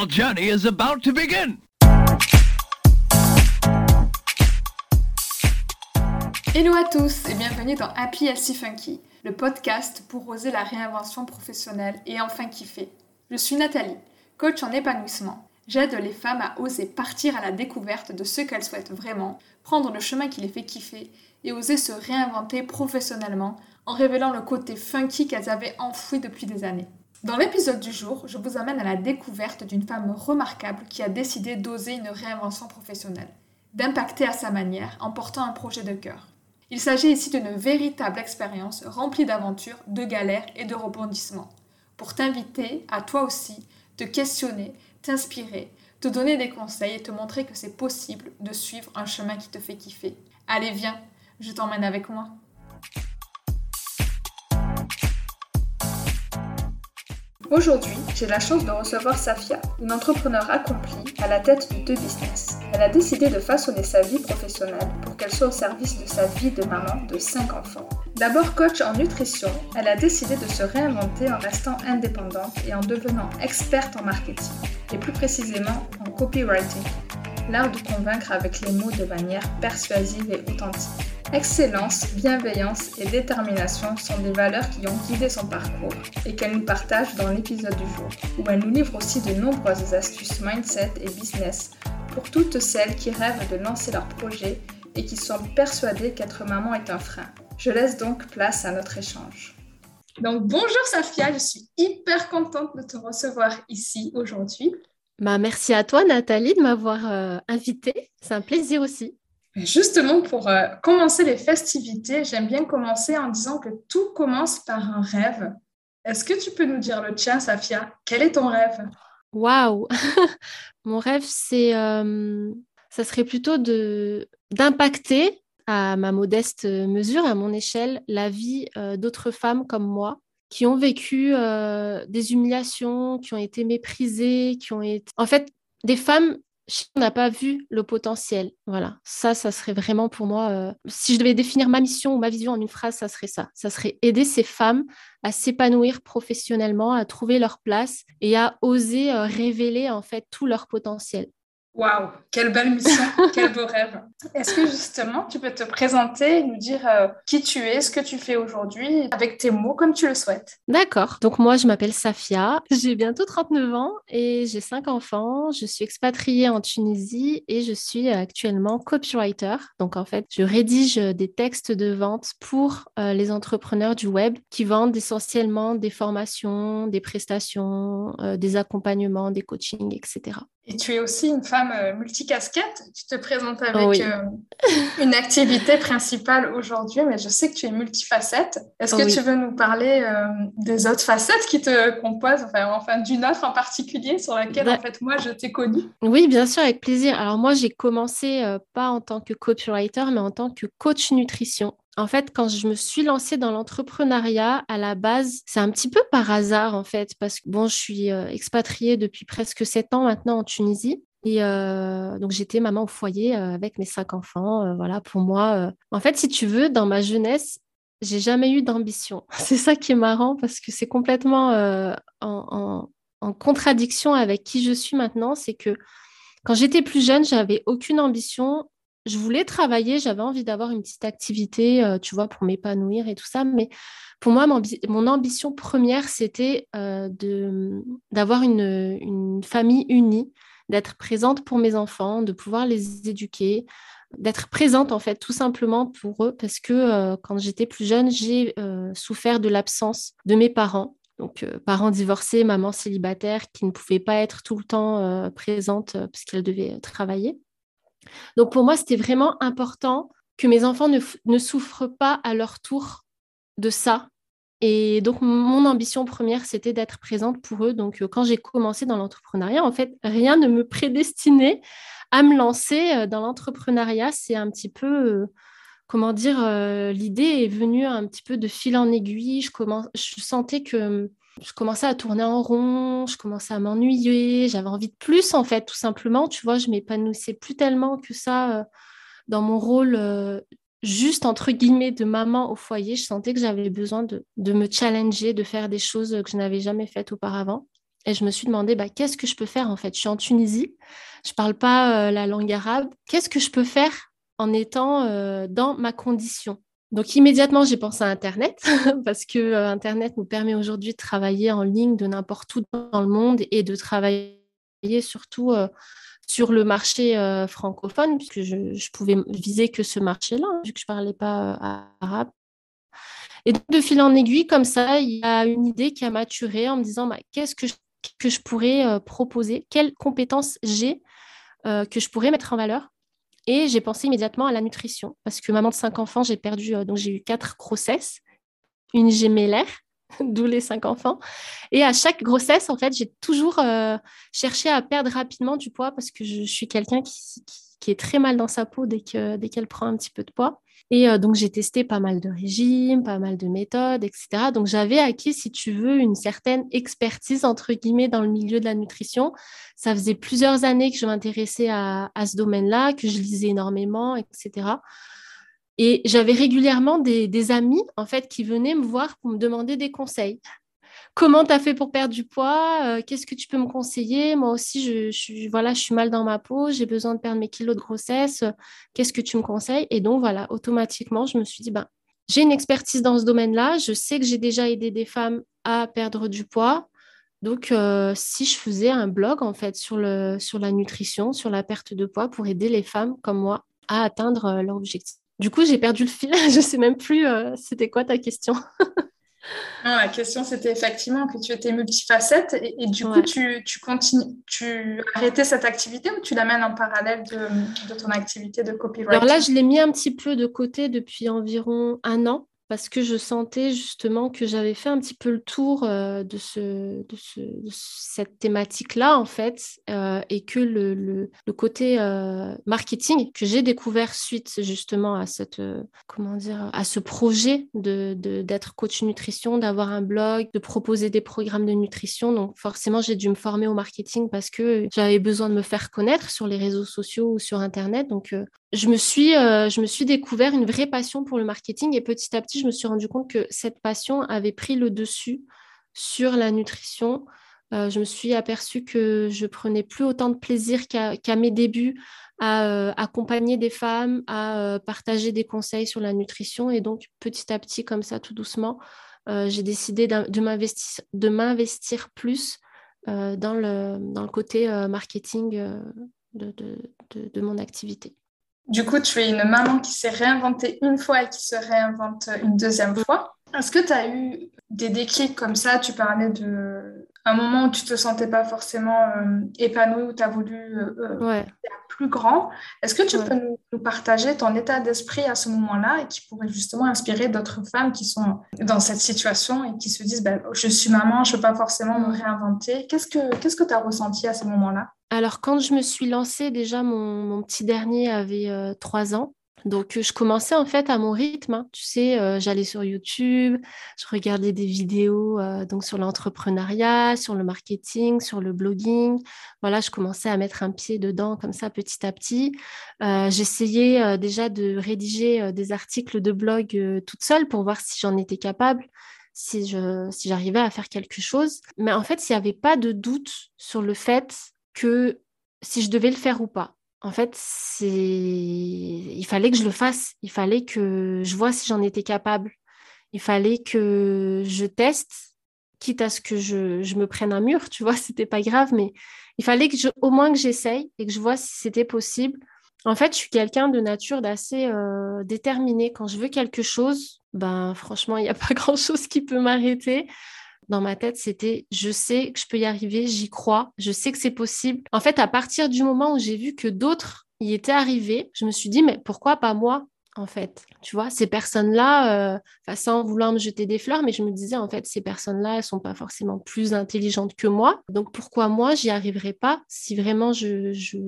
Our journey is about to begin. Hello à tous et bienvenue dans Happy Healthy Funky, le podcast pour oser la réinvention professionnelle et enfin kiffer. Je suis Nathalie, coach en épanouissement. J'aide les femmes à oser partir à la découverte de ce qu'elles souhaitent vraiment, prendre le chemin qui les fait kiffer et oser se réinventer professionnellement en révélant le côté funky qu'elles avaient enfoui depuis des années. Dans l'épisode du jour, je vous amène à la découverte d'une femme remarquable qui a décidé d'oser une réinvention professionnelle, d'impacter à sa manière en portant un projet de cœur. Il s'agit ici d'une véritable expérience remplie d'aventures, de galères et de rebondissements, pour t'inviter à toi aussi te questionner, t'inspirer, te donner des conseils et te montrer que c'est possible de suivre un chemin qui te fait kiffer. Allez, viens, je t'emmène avec moi. Aujourd'hui, j'ai la chance de recevoir Safia, une entrepreneur accomplie à la tête de deux business. Elle a décidé de façonner sa vie professionnelle pour qu'elle soit au service de sa vie de maman de 5 enfants. D'abord coach en nutrition, elle a décidé de se réinventer en restant indépendante et en devenant experte en marketing, et plus précisément en copywriting, l'art de convaincre avec les mots de manière persuasive et authentique. Excellence, bienveillance et détermination sont des valeurs qui ont guidé son parcours et qu'elle nous partage dans l'épisode du jour, où elle nous livre aussi de nombreuses astuces mindset et business pour toutes celles qui rêvent de lancer leur projet et qui sont persuadées qu'être maman est un frein. Je laisse donc place à notre échange. Donc bonjour Safia, je suis hyper contente de te recevoir ici aujourd'hui. Bah, merci à toi Nathalie de m'avoir euh, invitée, c'est un plaisir aussi. Justement, pour euh, commencer les festivités, j'aime bien commencer en disant que tout commence par un rêve. Est-ce que tu peux nous dire le tien, Safia? Quel est ton rêve? Waouh! Mon rêve, c'est, euh, ça serait plutôt de d'impacter à ma modeste mesure, à mon échelle, la vie d'autres femmes comme moi qui ont vécu des humiliations, qui ont été méprisées, qui ont été... En fait, des femmes on n'a pas vu le potentiel. Voilà, ça, ça serait vraiment pour moi, euh, si je devais définir ma mission ou ma vision en une phrase, ça serait ça. Ça serait aider ces femmes à s'épanouir professionnellement, à trouver leur place et à oser euh, révéler en fait tout leur potentiel. Waouh, quelle belle mission, quel beau rêve. Est-ce que justement, tu peux te présenter, nous dire euh, qui tu es, ce que tu fais aujourd'hui, avec tes mots comme tu le souhaites? D'accord. Donc moi, je m'appelle Safia, j'ai bientôt 39 ans et j'ai 5 enfants. Je suis expatriée en Tunisie et je suis actuellement copywriter. Donc en fait, je rédige des textes de vente pour euh, les entrepreneurs du web qui vendent essentiellement des formations, des prestations, euh, des accompagnements, des coachings, etc. Et tu es aussi une femme euh, multicasquette. Tu te présentes avec euh, une activité principale aujourd'hui, mais je sais que tu es multifacette. Est-ce que tu veux nous parler euh, des autres facettes qui te composent, enfin, enfin d'une autre en particulier sur laquelle en fait moi je t'ai connue? Oui, bien sûr, avec plaisir. Alors moi j'ai commencé pas en tant que copywriter, mais en tant que coach nutrition. En fait, quand je me suis lancée dans l'entrepreneuriat, à la base, c'est un petit peu par hasard, en fait, parce que bon, je suis euh, expatriée depuis presque sept ans maintenant en Tunisie. Et euh, donc, j'étais maman au foyer euh, avec mes cinq enfants. voilà, pour moi, en fait, si tu veux, dans ma jeunesse, j'ai jamais eu d'ambition. C'est ça qui est marrant parce que c'est complètement en, en, contradiction avec qui je suis maintenant. C'est que quand j'étais plus jeune, j'avais aucune ambition je voulais travailler, j'avais envie d'avoir une petite activité, euh, tu vois, pour m'épanouir et tout ça. Mais pour moi, mon, ambition première, c'était euh, d'avoir une, famille unie, d'être présente pour mes enfants, de pouvoir les éduquer, d'être présente en fait tout simplement pour eux parce que euh, quand j'étais plus jeune, j'ai souffert de l'absence de mes parents. Donc, parents divorcés, maman célibataire qui ne pouvait pas être tout le temps présente parce qu'elle devait travailler. Donc pour moi, c'était vraiment important que mes enfants ne, souffrent pas à leur tour de ça. Et donc mon ambition première, c'était d'être présente pour eux. Donc euh, quand j'ai commencé dans l'entrepreneuriat, en fait, rien ne me prédestinait à me lancer euh, dans l'entrepreneuriat. C'est un petit peu, euh, comment dire, l'idée est venue un petit peu de fil en aiguille. Je, je sentais que je commençais à tourner en rond, je commençais à m'ennuyer, j'avais envie de plus en fait, tout simplement. Tu vois, je m'épanouissais plus tellement que ça euh, dans mon rôle euh, juste entre guillemets de maman au foyer. Je sentais que j'avais besoin de, me challenger, de faire des choses que je n'avais jamais faites auparavant. Et je me suis demandé, bah, qu'est-ce que je peux faire en fait? Je suis en Tunisie, je ne parle pas euh, la langue arabe. Qu'est-ce que je peux faire en étant dans ma condition? Donc immédiatement, j'ai pensé à Internet parce que euh, Internet nous permet aujourd'hui de travailler en ligne de n'importe où dans le monde et de travailler surtout sur le marché francophone puisque je, je, pouvais viser que ce marché-là hein, vu que je parlais pas arabe. Et de fil en aiguille, comme ça, il y a une idée qui a maturé en me disant bah, qu'est-ce que je que je pourrais euh, proposer, quelles compétences j'ai euh, que je pourrais mettre en valeur? Et j'ai pensé immédiatement à la nutrition. Parce que maman de cinq enfants, j'ai perdu, euh, donc j'ai eu quatre grossesses, une gémellaire, d'où les cinq enfants. Et à chaque grossesse, en fait, j'ai toujours cherché à perdre rapidement du poids parce que je, suis quelqu'un qui, qui, est très mal dans sa peau dès qu'elle dès prend un petit peu de poids. Et euh, donc, j'ai testé pas mal de régimes, pas mal de méthodes, etc. Donc, j'avais acquis, si tu veux, une certaine expertise, entre guillemets, dans le milieu de la nutrition. Ça faisait plusieurs années que je m'intéressais à, ce domaine-là, que je lisais énormément, etc. Et j'avais régulièrement des, amis, en fait, qui venaient me voir pour me demander des conseils comment tu as fait pour perdre du poids? Euh, Qu'est-ce que tu peux me conseiller? Moi aussi, je, suis, voilà, je suis mal dans ma peau, j'ai besoin de perdre mes kilos de grossesse. Qu'est-ce que tu me conseilles? Et donc, voilà, automatiquement, je me suis dit, ben, j'ai une expertise dans ce domaine-là. Je sais que j'ai déjà aidé des femmes à perdre du poids. Donc, euh, si je faisais un blog, en fait, sur, le, sur la nutrition, sur la perte de poids, pour aider les femmes comme moi à atteindre euh, leur objectif. Du coup, j'ai perdu le fil. je ne sais même plus, c'était quoi ta question. Non, la question, c'était effectivement que tu étais multifacette et, du coup, tu, tu, continues, tu as arrêté cette activité ou tu l'amènes en parallèle de, de, ton activité de copywriting? Alors là, je l'ai mis un petit peu de côté depuis environ un an parce que je sentais justement que j'avais fait un petit peu le tour euh, de, ce, de, cette thématique-là, en fait, euh, et que le, côté euh, marketing que j'ai découvert suite justement à, cette, comment dire, à ce projet de, d'être coach nutrition, d'avoir un blog, de proposer des programmes de nutrition. Donc forcément, j'ai dû me former au marketing parce que j'avais besoin de me faire connaître sur les réseaux sociaux ou sur Internet. Donc je me suis, je me suis découvert une vraie passion pour le marketing et petit à petit, je me suis rendu compte que cette passion avait pris le dessus sur la nutrition. Euh, je me suis aperçue que je prenais plus autant de plaisir qu'à mes débuts à euh, accompagner des femmes, à euh, partager des conseils sur la nutrition. Et donc, petit à petit, comme ça, tout doucement, j'ai décidé de m'investir plus dans, le, dans le côté marketing de, de mon activité. Du coup, tu es une maman qui s'est réinventée une fois et qui se réinvente une deuxième fois. Est-ce que tu as eu des déclics comme ça? Tu parlais de un moment où tu te sentais pas forcément euh, épanouie, où tu as voulu euh, euh plus grand. Est-ce que tu peux nous, partager ton état d'esprit à ce moment-là et qui pourrait justement inspirer d'autres femmes qui sont dans cette situation et qui se disent ben, Je suis maman, je ne peux pas forcément me réinventer. Qu'est-ce que tu as ressenti à ce moment-là? Alors, quand je me suis lancée, déjà, mon, petit dernier avait euh, trois ans. Donc, je commençais en fait à mon rythme. Hein. Tu sais, euh, j'allais sur YouTube, je regardais des vidéos euh, donc sur l'entrepreneuriat, sur le marketing, sur le blogging. Voilà, je commençais à mettre un pied dedans comme ça petit à petit. J'essayais déjà de rédiger des articles de blog toute seule pour voir si j'en étais capable si j'arrivais à faire quelque chose. Mais en fait, il n'y avait pas de doute sur le fait que si je devais le faire ou pas. En fait, c'est il fallait que je le fasse, il fallait que je vois si j'en étais capable. Il fallait que je teste quitte à ce que je, je me prenne un mur, tu vois, c'était pas grave, mais il fallait que je, au moins que j'essaye et que je vois si c'était possible. En fait, je suis quelqu'un de nature d'assez euh, déterminé. Quand je veux quelque chose, ben franchement, il n'y a pas grand-chose qui peut m'arrêter dans ma tête, c'était je sais que je peux y arriver, j'y crois, je sais que c'est possible. En fait, à partir du moment où j'ai vu que d'autres y étaient arrivés, je me suis dit, mais pourquoi pas moi en fait? Tu vois, ces personnes-là, euh, sans vouloir me jeter des fleurs, mais je me disais, en fait, ces personnes-là, elles sont pas forcément plus intelligentes que moi. Donc, pourquoi moi, j'y arriverai pas si vraiment je, je,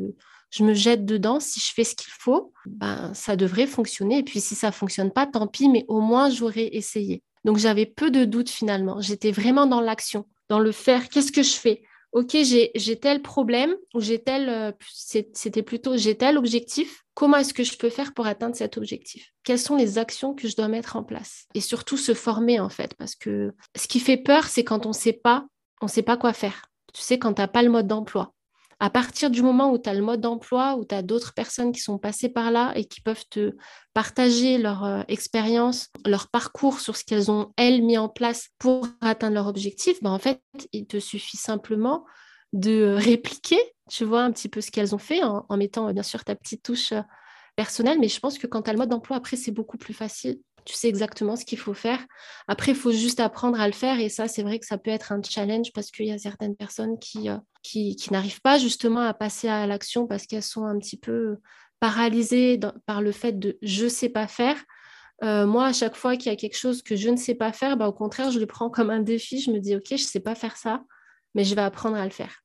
je, me jette dedans, si je fais ce qu'il faut, ben, ça devrait fonctionner. Et puis, si ça fonctionne pas, tant pis, mais au moins, j'aurais essayé. Donc j'avais peu de doutes finalement. J'étais vraiment dans l'action, dans le faire. Qu'est-ce que je fais? Ok, j'ai tel problème ou j'ai tel, euh, c'était plutôt j'ai tel objectif. Comment est-ce que je peux faire pour atteindre cet objectif? Quelles sont les actions que je dois mettre en place? Et surtout se former en fait, parce que ce qui fait peur, c'est quand on ne sait pas, on sait pas quoi faire. Tu sais, quand tu n'as pas le mode d'emploi. À partir du moment où tu as le mode d'emploi, où tu as d'autres personnes qui sont passées par là et qui peuvent te partager leur euh, expérience, leur parcours sur ce qu'elles ont, elles, mis en place pour atteindre leur objectif, ben, en fait, il te suffit simplement de répliquer, tu vois, un petit peu ce qu'elles ont fait en, mettant, bien sûr, ta petite touche euh, personnelle. Mais je pense que quand tu as le mode d'emploi, après, c'est beaucoup plus facile tu sais exactement ce qu'il faut faire. Après, il faut juste apprendre à le faire. Et ça, c'est vrai que ça peut être un challenge parce qu'il y a certaines personnes qui, euh, n'arrivent pas justement à passer à l'action parce qu'elles sont un petit peu paralysées par le fait de je ne sais pas faire. Euh, moi, à chaque fois qu'il y a quelque chose que je ne sais pas faire, bah, au contraire, je le prends comme un défi. Je me dis, OK, je ne sais pas faire ça, mais je vais apprendre à le faire.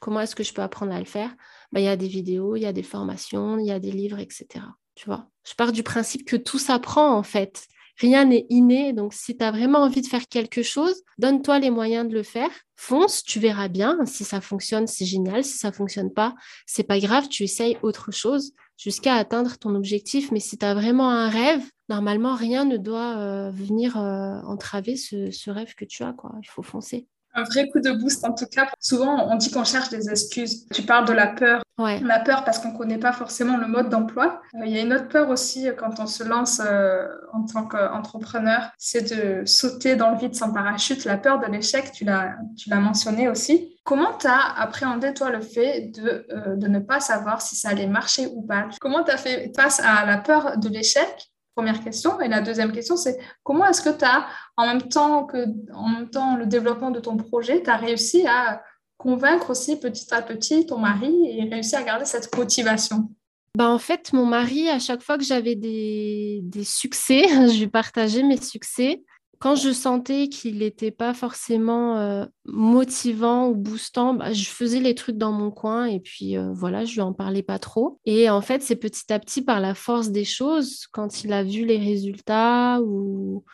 Comment est-ce que je peux apprendre à le faire? Bah, Il y a des vidéos, il y a des formations, il y a des livres, etc. Tu vois, je pars du principe que tout s'apprend en fait. Rien n'est inné. Donc, si tu as vraiment envie de faire quelque chose, donne-toi les moyens de le faire. Fonce, tu verras bien. Si ça fonctionne, c'est génial. Si ça fonctionne pas, c'est pas grave. Tu essayes autre chose jusqu'à atteindre ton objectif. Mais si tu as vraiment un rêve, normalement, rien ne doit euh, venir euh, entraver ce, ce, rêve que tu as. Quoi. Il faut foncer un vrai coup de boost en tout cas. Souvent, on dit qu'on cherche des excuses. Tu parles de la peur. On a peur parce qu'on ne connaît pas forcément le mode d'emploi. Euh, il y a une autre peur aussi euh, quand on se lance euh, en tant qu'entrepreneur, c'est de sauter dans le vide sans parachute. La peur de l'échec, tu l'as mentionné aussi. Comment tu as appréhendé, toi, le fait de, de ne pas savoir si ça allait marcher ou pas? Comment tu as fait face à la peur de l'échec? Première question. Et la deuxième question, c'est comment est-ce que tu as, en même, temps que, en même temps le développement de ton projet, tu as réussi à convaincre aussi petit à petit ton mari et réussi à garder cette motivation bah en fait, mon mari, à chaque fois que j'avais des, des succès, je lui partageais mes succès quand je sentais qu'il n'était pas forcément euh, motivant ou boostant, bah, je faisais les trucs dans mon coin et puis euh, voilà, je lui en parlais pas trop. Et en fait, c'est petit à petit par la force des choses, quand il a vu les résultats ou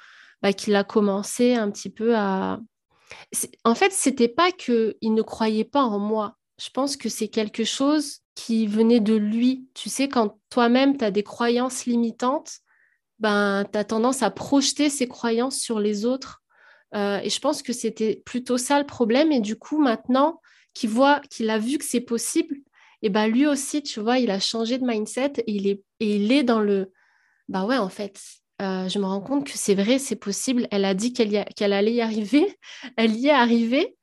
bah, qu'il a commencé un petit peu à. En fait, c'était pas qu'il ne croyait pas en moi. Je pense que c'est quelque chose qui venait de lui. Tu sais, quand toi-même, tu as des croyances limitantes, ben, tu as tendance à projeter ces croyances sur les autres. Euh, et je pense que c'était plutôt ça le problème. Et du coup, maintenant qu'il voit, qu'il a vu que c'est possible, et ben lui aussi, tu vois, il a changé de mindset et il est, et il est dans le, bah ouais, en fait, euh, je me rends compte que c'est vrai, c'est possible. Elle a dit qu'elle, allait y arriver, elle y est arrivée.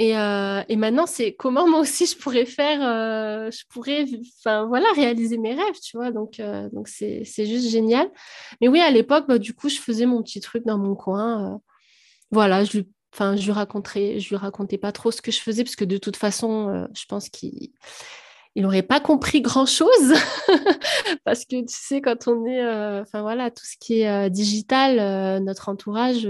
Euh, et, maintenant, c'est comment moi aussi je pourrais faire, euh, je pourrais, voilà, réaliser mes rêves, tu vois. Donc, donc c'est, juste génial. Mais oui, à l'époque, bah, du coup, je faisais mon petit truc dans mon coin. voilà, je lui, je lui racontais, je lui racontais pas trop ce que je faisais parce que de toute façon, je pense qu'il il n'aurait pas compris grand-chose parce que tu sais, quand on est, euh, enfin voilà, tout ce qui est euh, digital, euh, notre entourage,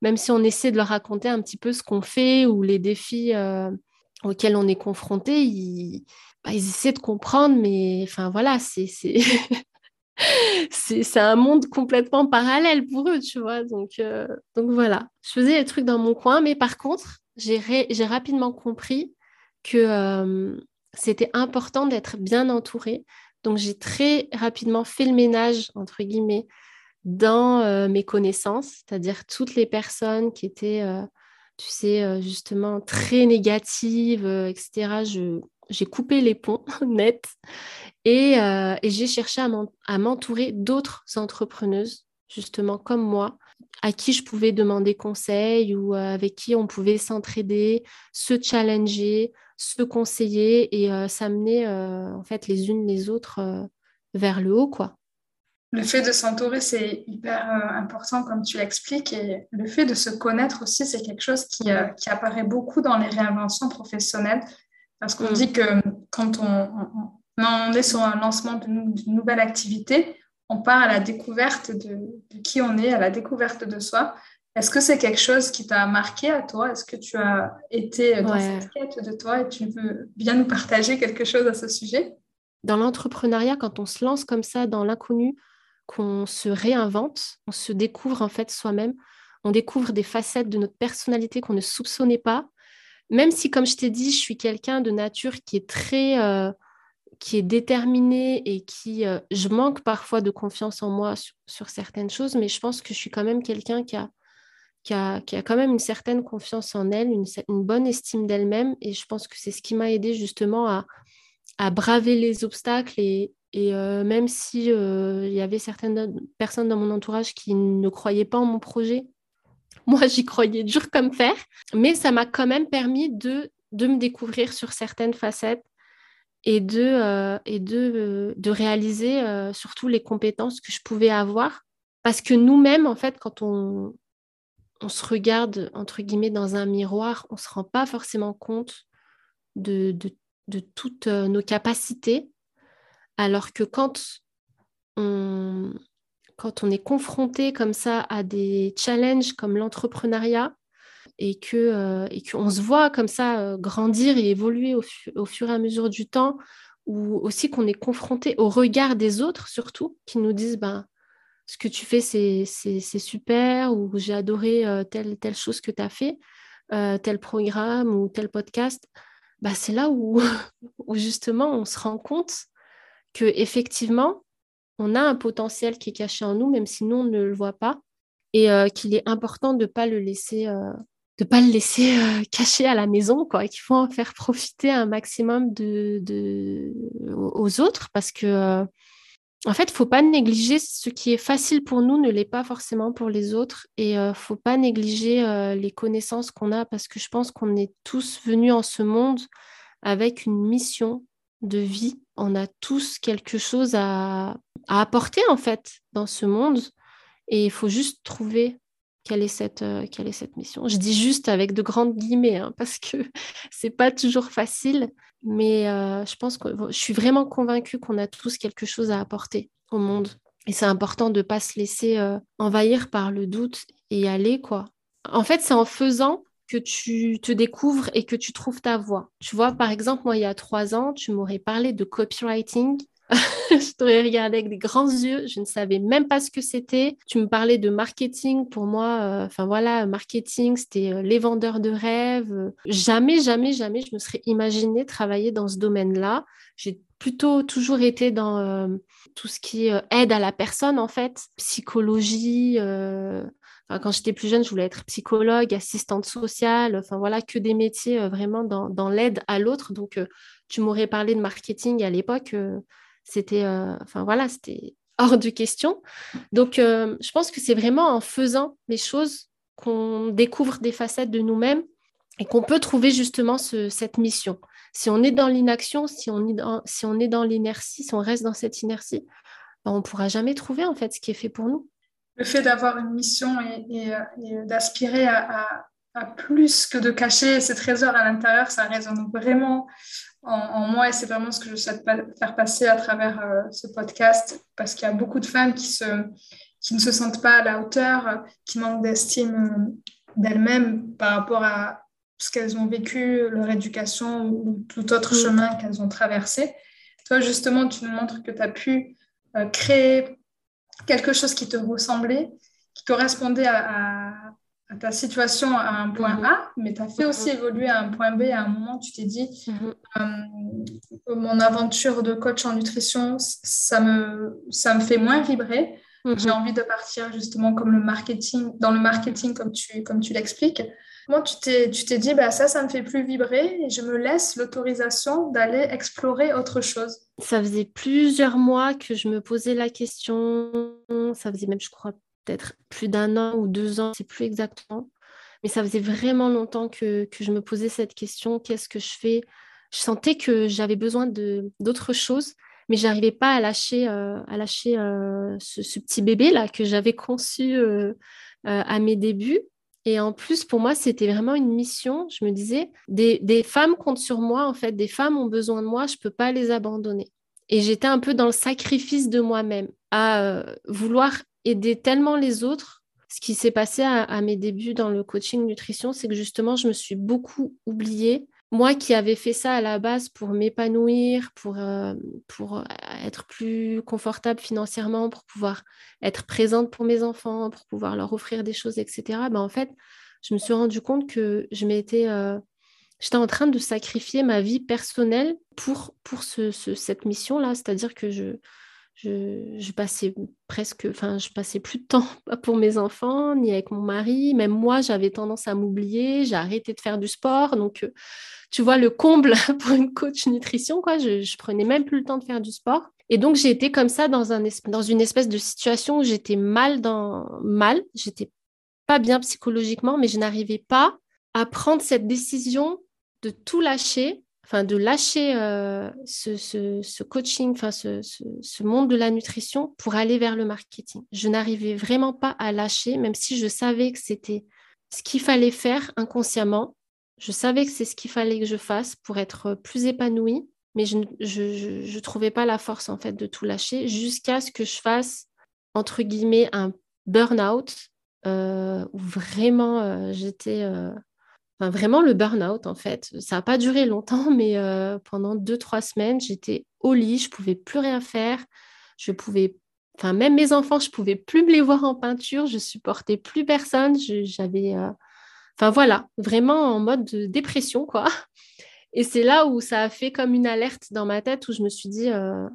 même si on essaie de leur raconter un petit peu ce qu'on fait ou les défis auxquels on est confronté, ils, bah, ils, essaient de comprendre, mais enfin voilà, c'est c'est un monde complètement parallèle pour eux, tu vois. Donc, donc voilà, je faisais les trucs dans mon coin, mais par contre, j'ai rapidement compris que c'était important d'être bien entouré. Donc, j'ai très rapidement fait le ménage, entre guillemets, dans euh, mes connaissances, c'est-à-dire toutes les personnes qui étaient, euh, tu sais, euh, justement très négatives, etc. j'ai coupé les ponts net et, et j'ai cherché à m'entourer d'autres entrepreneuses, justement comme moi, à qui je pouvais demander conseil ou avec qui on pouvait s'entraider, se challenger, se conseiller et euh, s'amener euh, en fait les unes les autres euh, vers le haut quoi. Le fait de s'entourer, c'est hyper important, comme tu l'expliques, et le fait de se connaître aussi, c'est quelque chose qui, qui, apparaît beaucoup dans les réinventions professionnelles, parce qu'on mm. dit que quand on, on, est sur un lancement d'une nouvelle activité, on part à la découverte de, de, qui on est, à la découverte de soi. Est-ce que c'est quelque chose qui t'a marqué à toi? Est-ce que tu as été dans cette quête de toi et tu veux bien nous partager quelque chose à ce sujet? Dans l'entrepreneuriat, quand on se lance comme ça dans l'inconnu, qu'on se réinvente, on se découvre en fait soi-même, on découvre des facettes de notre personnalité qu'on ne soupçonnait pas. Même si, comme je t'ai dit, je suis quelqu'un de nature qui est très, euh, qui est déterminé et qui, euh, je manque parfois de confiance en moi sur, certaines choses, mais je pense que je suis quand même quelqu'un qui a qui a, quand même une certaine confiance en elle, une, bonne estime d'elle-même. Et je pense que c'est ce qui m'a aidé justement à, braver les obstacles. Et, euh, même si euh, y avait certaines personnes dans mon entourage qui ne croyaient pas en mon projet, moi j'y croyais dur comme fer. Mais ça m'a quand même permis de, de me découvrir sur certaines facettes et de, euh, et de, de réaliser surtout les compétences que je pouvais avoir. Parce que nous-mêmes, en fait, quand on, on se regarde, entre guillemets, dans un miroir, on ne se rend pas forcément compte de, de, toutes euh, nos capacités, alors que quand on, quand on est confronté comme ça à des challenges comme l'entrepreneuriat, et que euh, qu'on se voit comme ça euh, grandir et évoluer au, au, fur et à mesure du temps, ou aussi qu'on est confronté au regard des autres surtout, qui nous disent ben, ce que tu fais, c'est super, ou j'ai adoré euh, telle, telle chose que tu as fait, euh, tel programme ou tel podcast, bah, c'est là où, justement on se rend compte que effectivement on a un potentiel qui est caché en nous, même si nous on ne le voit pas, et euh, qu'il est important de ne pas le laisser, de pas le laisser caché à la maison, quoi, qu'il faut en faire profiter un maximum de aux autres, parce que en fait, il faut pas négliger ce qui est facile pour nous ne l'est pas forcément pour les autres. Et il euh, faut pas négliger euh, les connaissances qu'on a parce que je pense qu'on est tous venus en ce monde avec une mission de vie. On a tous quelque chose à, apporter en fait dans ce monde. Et il faut juste trouver quelle est cette, euh, quelle est cette mission. Je dis juste avec de grandes guillemets hein, parce que c'est pas toujours facile. Mais euh, je pense que je suis vraiment convaincue qu'on a tous quelque chose à apporter au monde. Et c'est important de ne pas se laisser euh, envahir par le doute et aller, quoi. En fait, c'est en faisant que tu te découvres et que tu trouves ta voie. Tu vois, par exemple, moi, il y a trois ans, tu m'aurais parlé de copywriting je t'aurais regardé avec des grands yeux. Je ne savais même pas ce que c'était. Tu me parlais de marketing. Pour moi, euh, enfin voilà, marketing, c'était euh, les vendeurs de rêves. Jamais, jamais, jamais, je me serais imaginé travailler dans ce domaine-là. J'ai plutôt toujours été dans euh, tout ce qui aide à la personne, en fait, psychologie. quand j'étais plus jeune, je voulais être psychologue, assistante sociale, enfin voilà, que des métiers vraiment dans, dans l'aide à l'autre. Donc, tu m'aurais parlé de marketing à l'époque c'était, euh, voilà, c'était hors de question. Donc, euh, je pense que c'est vraiment en faisant les choses qu'on découvre des facettes de nous-mêmes et qu'on peut trouver justement cette mission. Si on est dans l'inaction, si on est dans, l'inertie, si on reste dans cette inertie, ben, on ne pourra jamais trouver en fait ce qui est fait pour nous. Le fait d'avoir une mission et, d'aspirer à, à, plus que de cacher ses trésors à l'intérieur, ça résonne vraiment en, moi et c'est vraiment ce que je souhaite faire passer à travers euh, ce podcast parce qu'il y a beaucoup de femmes qui, se, qui ne se sentent pas à la hauteur, qui manquent d'estime euh, d'elles-mêmes par rapport à ce qu'elles ont vécu, leur éducation ou tout autre mm. chemin qu'elles ont traversé. Toi, justement, tu nous montres que tu as pu euh, créer quelque chose qui te ressemblait, qui correspondait à, ta situation à un point mhm. A, mais tu as fait aussi mhm. évoluer à un point B. À un moment, tu t'es dit, mhm. euh, mon aventure de coach en nutrition, ça me, ça me fait moins vibrer. J'ai envie de partir justement comme le marketing, dans le marketing comme tu, comme tu l'expliques. Moi, tu t'es, tu t'es dit, bah, ça, ça me fait plus vibrer et je me laisse l'autorisation d'aller explorer autre chose. Ça faisait plusieurs mois que je me posais la question. Ça faisait même, je crois, peut-être plus d'un an ou deux ans, c'est plus exactement. Mais ça faisait vraiment longtemps que, je me posais cette question, qu'est-ce que je fais? Je sentais que j'avais besoin d'autre chose, mais j'arrivais pas à lâcher, euh, à lâcher euh, ce, petit bébé-là que j'avais conçu euh, à mes débuts. Et en plus, pour moi, c'était vraiment une mission. Je me disais, des, des, femmes comptent sur moi, en fait, des femmes ont besoin de moi, je ne peux pas les abandonner. Et j'étais un peu dans le sacrifice de moi-même, à vouloir aider tellement les autres. Ce qui s'est passé à, mes débuts dans le coaching nutrition, c'est que justement, je me suis beaucoup oubliée. Moi qui avais fait ça à la base pour m'épanouir, pour, euh, pour être plus confortable financièrement, pour pouvoir être présente pour mes enfants, pour pouvoir leur offrir des choses, etc. Ben, en fait, je me suis rendu compte que je m'étais... Euh, j'étais en train de sacrifier ma vie personnelle pour, pour ce, cette mission-là. C'est-à-dire que je, je, passais presque, enfin, je passais plus de temps pour mes enfants, ni avec mon mari. Même moi, j'avais tendance à m'oublier. J'ai arrêté de faire du sport. Donc, euh, tu vois, le comble pour une coach nutrition, quoi. Je, je prenais même plus le temps de faire du sport. Et donc, j'ai été comme ça dans, un, dans une espèce de situation où j'étais mal dans mal. J'étais pas bien psychologiquement, mais je n'arrivais pas à prendre cette décision de tout lâcher enfin de lâcher euh, ce, coaching, enfin ce, monde de la nutrition pour aller vers le marketing. Je n'arrivais vraiment pas à lâcher, même si je savais que c'était ce qu'il fallait faire inconsciemment. Je savais que c'est ce qu'il fallait que je fasse pour être plus épanouie, mais je ne trouvais pas la force en fait de tout lâcher jusqu'à ce que je fasse entre guillemets un burn-out euh, où vraiment euh, j'étais vraiment le burn-out en fait. Ça n'a pas duré longtemps, mais euh, pendant deux, trois semaines, j'étais au lit, je ne pouvais plus rien faire. Je pouvais, enfin même mes enfants, je ne pouvais plus me les voir en peinture, je supportais plus personne. J'avais, euh, enfin voilà, vraiment en mode de dépression quoi. Et c'est là où ça a fait comme une alerte dans ma tête où je me suis dit, euh,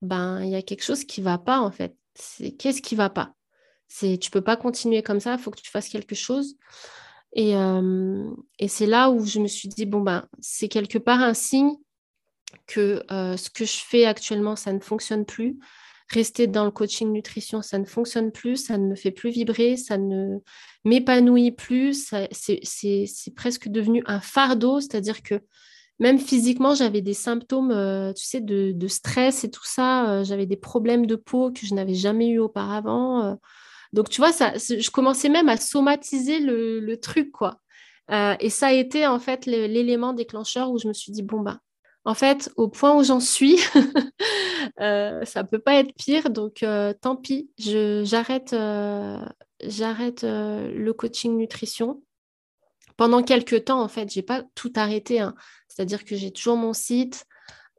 ben il y a quelque chose qui ne va pas en fait. Qu'est-ce qui ne va pas? C'est tu peux pas continuer comme ça, il faut que tu fasses quelque chose. Et, euh, et c'est là où je me suis dit, bon, ben, c'est quelque part un signe que euh, ce que je fais actuellement, ça ne fonctionne plus. Rester dans le coaching nutrition, ça ne fonctionne plus, ça ne me fait plus vibrer, ça ne m'épanouit plus, c'est presque devenu un fardeau, c'est-à-dire que même physiquement, j'avais des symptômes, euh, tu sais, de, stress et tout ça, j'avais des problèmes de peau que je n'avais jamais eu auparavant. Donc, tu vois, je commençais même à somatiser le, truc, quoi. Euh, et ça a été, en fait, l'élément déclencheur où je me suis dit, bon, bah, en fait, au point où j'en suis, euh, ça ne peut pas être pire. Donc, euh, tant pis, j'arrête j'arrête le coaching nutrition. Pendant quelques temps, en fait, je n'ai pas tout arrêté. Hein. C'est-à-dire que j'ai toujours mon site,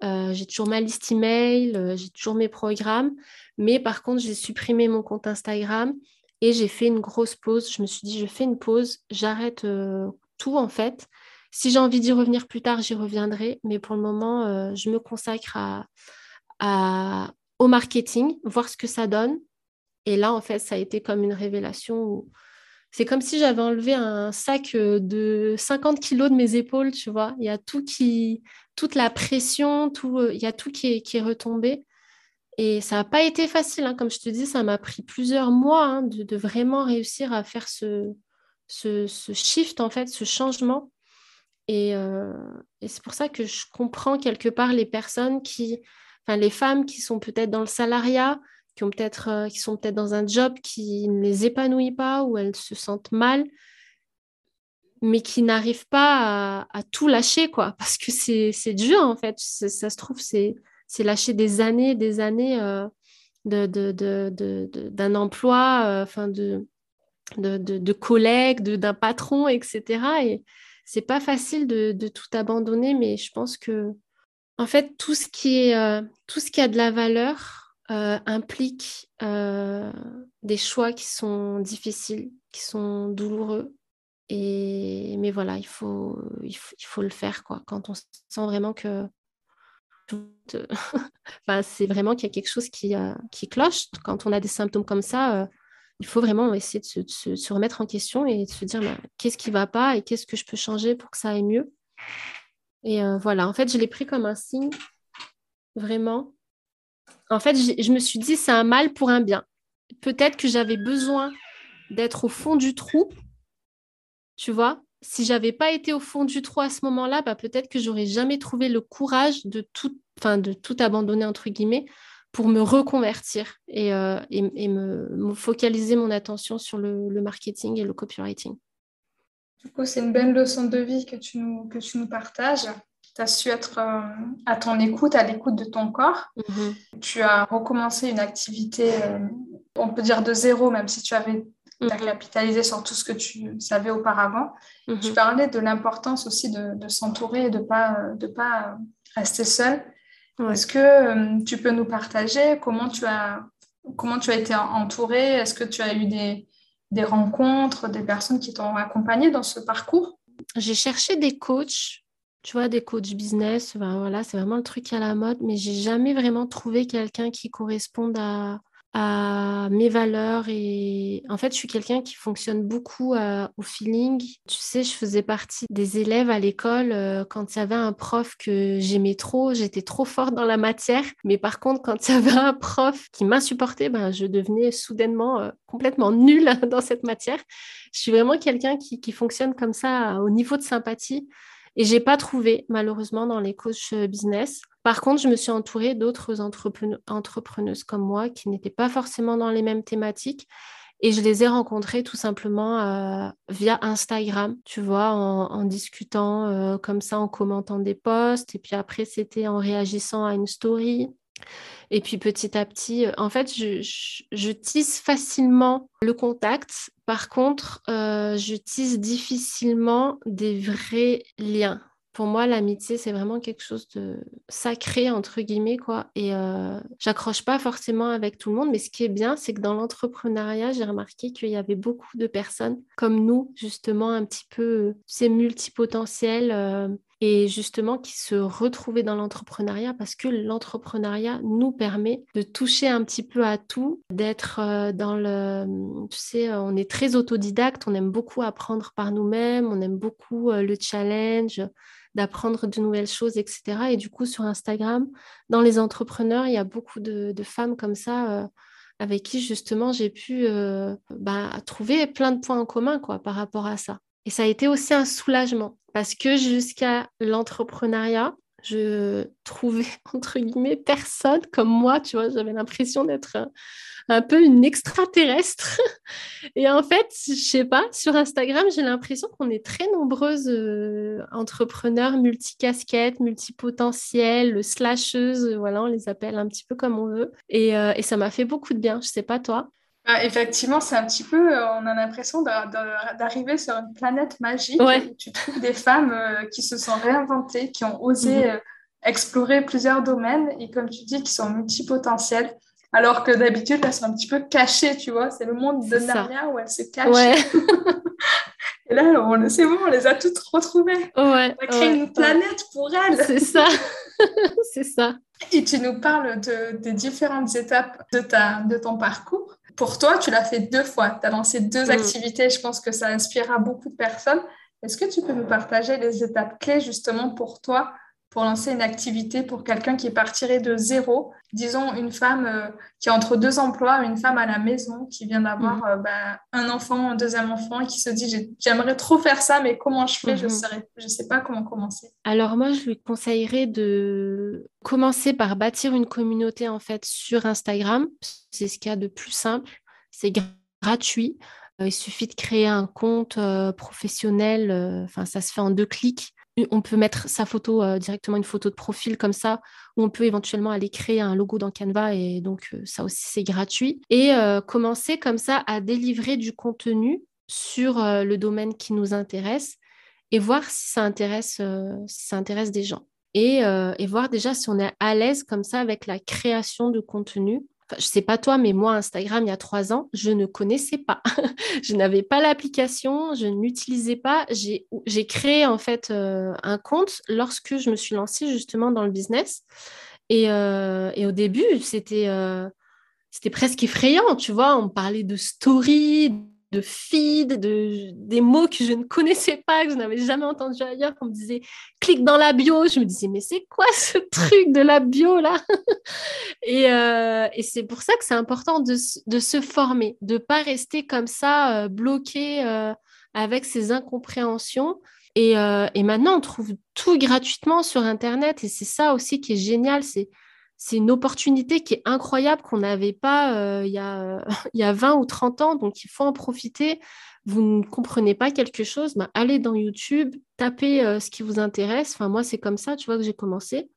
j'ai toujours ma liste email, j'ai toujours mes programmes. Mais par contre, j'ai supprimé mon compte Instagram et j'ai fait une grosse pause. Je me suis dit, je fais une pause, j'arrête euh, tout en fait. Si j'ai envie d'y revenir plus tard, j'y reviendrai. Mais pour le moment, euh, je me consacre au marketing, voir ce que ça donne. Et là, en fait, ça a été comme une révélation c'est comme si j'avais enlevé un sac euh, de 50 kilos de mes épaules, tu vois. Il y a tout qui, toute la pression, il y a tout qui est retombé. Et ça n'a pas été facile, hein. comme je te dis, ça m'a pris plusieurs mois hein, de, vraiment réussir à faire ce, ce, shift, en fait, ce changement. Euh, et, c'est pour ça que je comprends quelque part les personnes qui, enfin les femmes qui sont peut-être dans le salariat, qui, ont peut-être, euh, qui sont peut-être dans un job qui ne les épanouit pas, ou elles se sentent mal, mais qui n'arrivent pas à, tout lâcher, quoi, parce que c'est dur, en fait. Ça se trouve, c'est c'est lâcher des années, des années euh, d'un emploi, euh, de, de, collègues, d'un patron, etc. Et c'est pas facile de, tout abandonner, mais je pense que en fait tout ce qui euh, a de la valeur implique des choix qui sont difficiles, qui sont douloureux. Et mais voilà, il faut, il faut, le faire. Quand on sent vraiment que c'est vraiment qu'il y a quelque chose qui, euh, qui cloche. Quand on a des symptômes comme ça, euh, il faut vraiment essayer de se, remettre en question et de se dire qu'est-ce qui ne va pas et qu'est-ce que je peux changer pour que ça aille mieux? Et euh, voilà, en fait, je l'ai pris comme un signe, vraiment. En fait, je me suis dit, c'est un mal pour un bien. Peut-être que j'avais besoin d'être au fond du trou, tu vois, si j'avais pas été au fond du trou à ce moment-là, bah, peut-être que j'aurais jamais trouvé le courage de tout, enfin de tout abandonner entre guillemets pour me reconvertir et, euh, et, me, focaliser mon attention sur le, marketing et le copywriting. Du coup, c'est une belle leçon de vie que tu nous, que tu nous partages. Tu as su être euh, à ton écoute, à l'écoute de ton corps. Mm-hmm. Tu as recommencé une activité, euh, on peut dire de zéro, même si tu avais tu as mhm. capitalisé sur tout ce que tu savais auparavant. Tu mhm. parlais de l'importance aussi de, s'entourer et de ne pas, de pas rester seul. Est-ce que euh, tu peux nous partager comment tu as, comment tu as été entouré? Est-ce que tu as eu des, des rencontres, des personnes qui t'ont accompagné dans ce parcours? J'ai cherché des coachs tu vois, des coachs business. voilà, c'est vraiment le truc à la mode, mais j'ai jamais vraiment trouvé quelqu'un qui corresponde à, à mes valeurs et en fait je suis quelqu'un qui fonctionne beaucoup euh, au feeling. Tu sais, je faisais partie des élèves à l'école euh, quand il y avait un prof que j'aimais trop, j'étais trop forte dans la matière, mais par contre quand il y avait un prof qui m'insupportait, ben, je devenais soudainement euh, complètement nulle dans cette matière. Je suis vraiment quelqu'un qui, qui fonctionne comme ça au niveau de sympathie. Et j'ai pas trouvé, malheureusement, dans les coachs business. Par contre, je me suis entourée d'autres entrepreneuses comme moi qui n'étaient pas forcément dans les mêmes thématiques. Et je les ai rencontrées tout simplement euh, via Instagram, tu vois, en, discutant euh, comme ça, en commentant des posts. Et puis après, c'était en réagissant à une story. Et puis petit à petit, euh, en fait, je, tisse facilement le contact. Par contre, je tisse difficilement des vrais liens pour moi, l'amitié, c'est vraiment quelque chose de sacré, entre guillemets, quoi. Et euh, j'accroche pas forcément avec tout le monde, mais ce qui est bien, c'est que dans l'entrepreneuriat, j'ai remarqué qu'il y avait beaucoup de personnes comme nous, justement, un petit peu, ces multipotentiels, euh, et justement qui se retrouvaient dans l'entrepreneuriat parce que l'entrepreneuriat nous permet de toucher un petit peu à tout, d'être euh, dans le, tu sais, on est très autodidacte, on aime beaucoup apprendre par nous-mêmes, on aime beaucoup le challenge d'apprendre de nouvelles choses, etc. Et du coup, sur Instagram, dans les entrepreneurs, il y a beaucoup de, femmes comme ça euh, avec qui justement j'ai pu euh, bah, trouver plein de points en commun quoi, par rapport à ça. Et ça a été aussi un soulagement parce que jusqu'à l'entrepreneuriat, je trouvais entre guillemets personne comme moi, tu vois, j'avais l'impression d'être un, peu une extraterrestre. Et en fait, je sais pas, sur Instagram, j'ai l'impression qu'on est très nombreuses euh, entrepreneurs multicasquettes, multipotentiels, slasheuses, voilà, on les appelle un petit peu comme on veut. Et, euh, et ça m'a fait beaucoup de bien, je sais pas toi. Ah, effectivement, c'est un petit peu, euh, on a l'impression d'arriver sur une planète magique où tu trouves des femmes euh, qui se sont réinventées, qui ont osé mhm. euh, explorer plusieurs domaines et comme tu dis, qui sont multipotentielles. Alors que d'habitude, elles sont un petit peu cachées, tu vois. C'est le monde de Narnia où elles se cachent. et là, c'est bon, on les a toutes retrouvées. on a créé une planète pour elles. C'est ça. c'est ça. Et tu nous parles de, des différentes étapes de, ta, de ton parcours. Pour toi, tu l'as fait deux fois. Tu as lancé deux mm. activités. Je pense que ça inspirera beaucoup de personnes. Est-ce que tu peux nous partager les étapes clés justement pour toi pour lancer une activité pour quelqu'un qui partirait de zéro, disons une femme euh, qui est entre deux emplois, une femme à la maison qui vient d'avoir mm. euh, ben, un enfant, un deuxième enfant et qui se dit j'aimerais trop faire ça, mais comment je fais? Je ne mm-hmm. sais pas comment commencer. Alors moi, je lui conseillerais de commencer par bâtir une communauté en fait sur Instagram. C'est ce qu'il y a de plus simple. C'est gratuit. Euh, il suffit de créer un compte professionnel. Enfin, ça se fait en deux clics on peut mettre sa photo euh, directement, une photo de profil comme ça, ou on peut éventuellement aller créer un logo dans Canva et donc euh, ça aussi c'est gratuit. Et euh, commencer comme ça à délivrer du contenu sur le domaine qui nous intéresse et voir si ça intéresse, si ça intéresse des gens. Et, et voir déjà si on est à l'aise comme ça avec la création de contenu je je sais pas toi, mais moi, Instagram, il y a trois ans, je ne connaissais pas. je n'avais pas l'application, je n'utilisais pas. J'ai créé en fait euh, un compte lorsque je me suis lancée justement dans le business. Et, euh, au début, c'était euh, c'était presque effrayant, tu vois. On parlait de story, de feed, de, des mots que je ne connaissais pas, que je n'avais jamais entendu ailleurs. On me disait clique dans la bio. Je me disais mais c'est quoi ce truc de la bio là? Et, euh, et c'est pour ça que c'est important de, de, se former, de pas rester comme ça euh, bloqué euh, avec ses incompréhensions. Et, et maintenant, on trouve tout gratuitement sur Internet et c'est ça aussi qui est génial. C'est c'est une opportunité qui est incroyable qu'on n'avait pas euh, il, y a, il y a 20 ou 30 ans, donc il faut en profiter. Vous ne comprenez pas quelque chose, bah, allez dans YouTube, tapez euh, ce qui vous intéresse. Enfin, moi, c'est comme ça, tu vois, que j'ai commencé.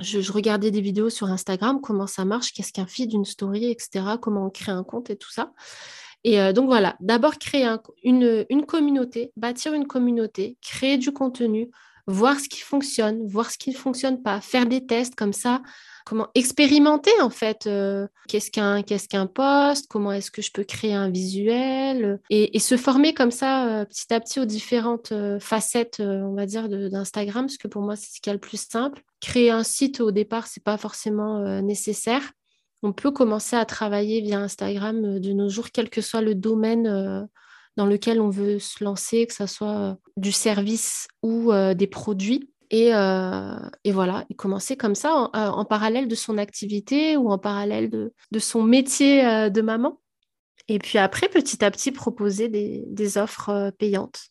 Je, regardais des vidéos sur Instagram, comment ça marche, qu'est-ce qu'un feed, une story, etc., comment on crée un compte et tout ça. Et euh, donc voilà, d'abord créer une communauté, bâtir une communauté, créer du contenu, voir ce qui fonctionne, voir ce qui ne fonctionne pas, faire des tests comme ça, comment expérimenter en fait euh, qu'est-ce qu'un qu'est-ce qu'un post, comment est-ce que je peux créer un visuel et, se former comme ça euh, petit à petit aux différentes euh, facettes, on va dire, d'Instagram, parce que pour moi c'est ce qui est le plus simple. Créer un site au départ, c'est pas forcément nécessaire. On peut commencer à travailler via Instagram de nos jours, quel que soit le domaine dans lequel on veut se lancer, que ce soit du service ou des produits. Euh, et, voilà, il commençait comme ça en, euh, parallèle de son activité ou en parallèle de, son métier euh, de maman. Et puis après, petit à petit, proposer des, offres payantes.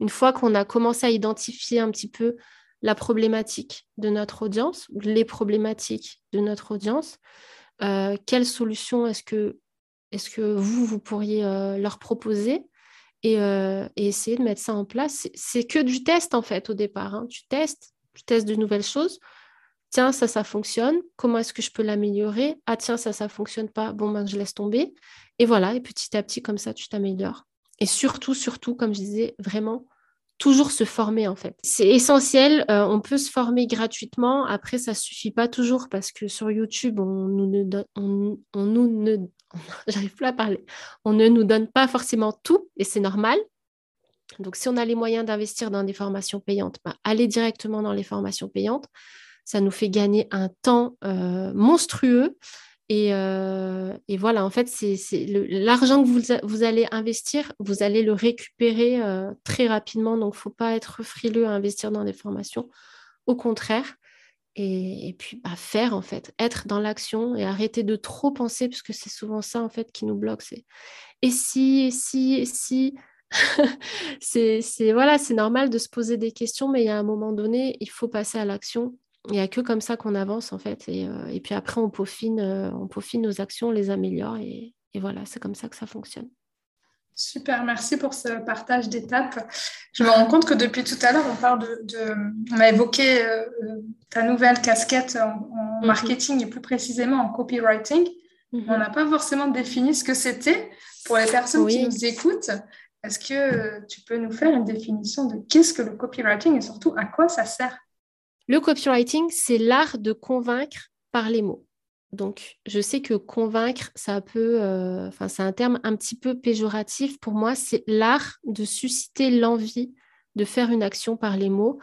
Une fois qu'on a commencé à identifier un petit peu la problématique de notre audience, les problématiques de notre audience, quelles solutions est-ce que, est que vous, vous pourriez leur proposer euh, et, essayer de mettre ça en place? C'est que du test en fait au départ. Hein. Tu testes, tu testes de nouvelles choses. Tiens, ça, ça fonctionne. Comment est-ce que je peux l'améliorer? Ah tiens, ça, ça fonctionne pas. Bon, ben, je laisse tomber. Et voilà, et petit à petit, comme ça, tu t'améliores. Et surtout, surtout, comme je disais, vraiment, toujours se former en fait. C'est essentiel, euh, on peut se former gratuitement. Après, ça suffit pas toujours parce que sur YouTube, on nous on, on nous ne j'arrive plus à parler. On ne nous donne pas forcément tout et c'est normal. Donc, si on a les moyens d'investir dans des formations payantes, bah, aller directement dans les formations payantes. Ça nous fait gagner un temps euh, monstrueux. Euh, et, voilà, en fait, c'est l'argent que vous, allez investir, vous allez le récupérer euh, très rapidement. Donc, il ne faut pas être frileux à investir dans des formations. Au contraire, et, puis bah, faire en fait, être dans l'action et arrêter de trop penser, parce que c'est souvent ça en fait qui nous bloque. Et si, et si, et si? c'est voilà, c'est normal de se poser des questions, mais il y a un moment donné, il faut passer à l'action. Il n'y a que comme ça qu'on avance en fait. Et, euh, et puis après, on peaufine, euh, on peaufine nos actions, on les améliore et, et voilà, c'est comme ça que ça fonctionne. Super, merci pour ce partage d'étapes. Je me rends compte que depuis tout à l'heure, on parle de, on a évoqué euh, ta nouvelle casquette en, mhm. marketing et plus précisément en copywriting. Mhm. On n'a pas forcément défini ce que c'était pour les personnes qui nous écoutent. Est-ce que tu peux nous faire une définition de qu'est-ce que le copywriting et surtout à quoi ça sert? Le copywriting, c'est l'art de convaincre par les mots. Donc, je sais que convaincre, ça peut, euh, c'est un terme un petit peu péjoratif. Pour moi, c'est l'art de susciter l'envie de faire une action par les mots.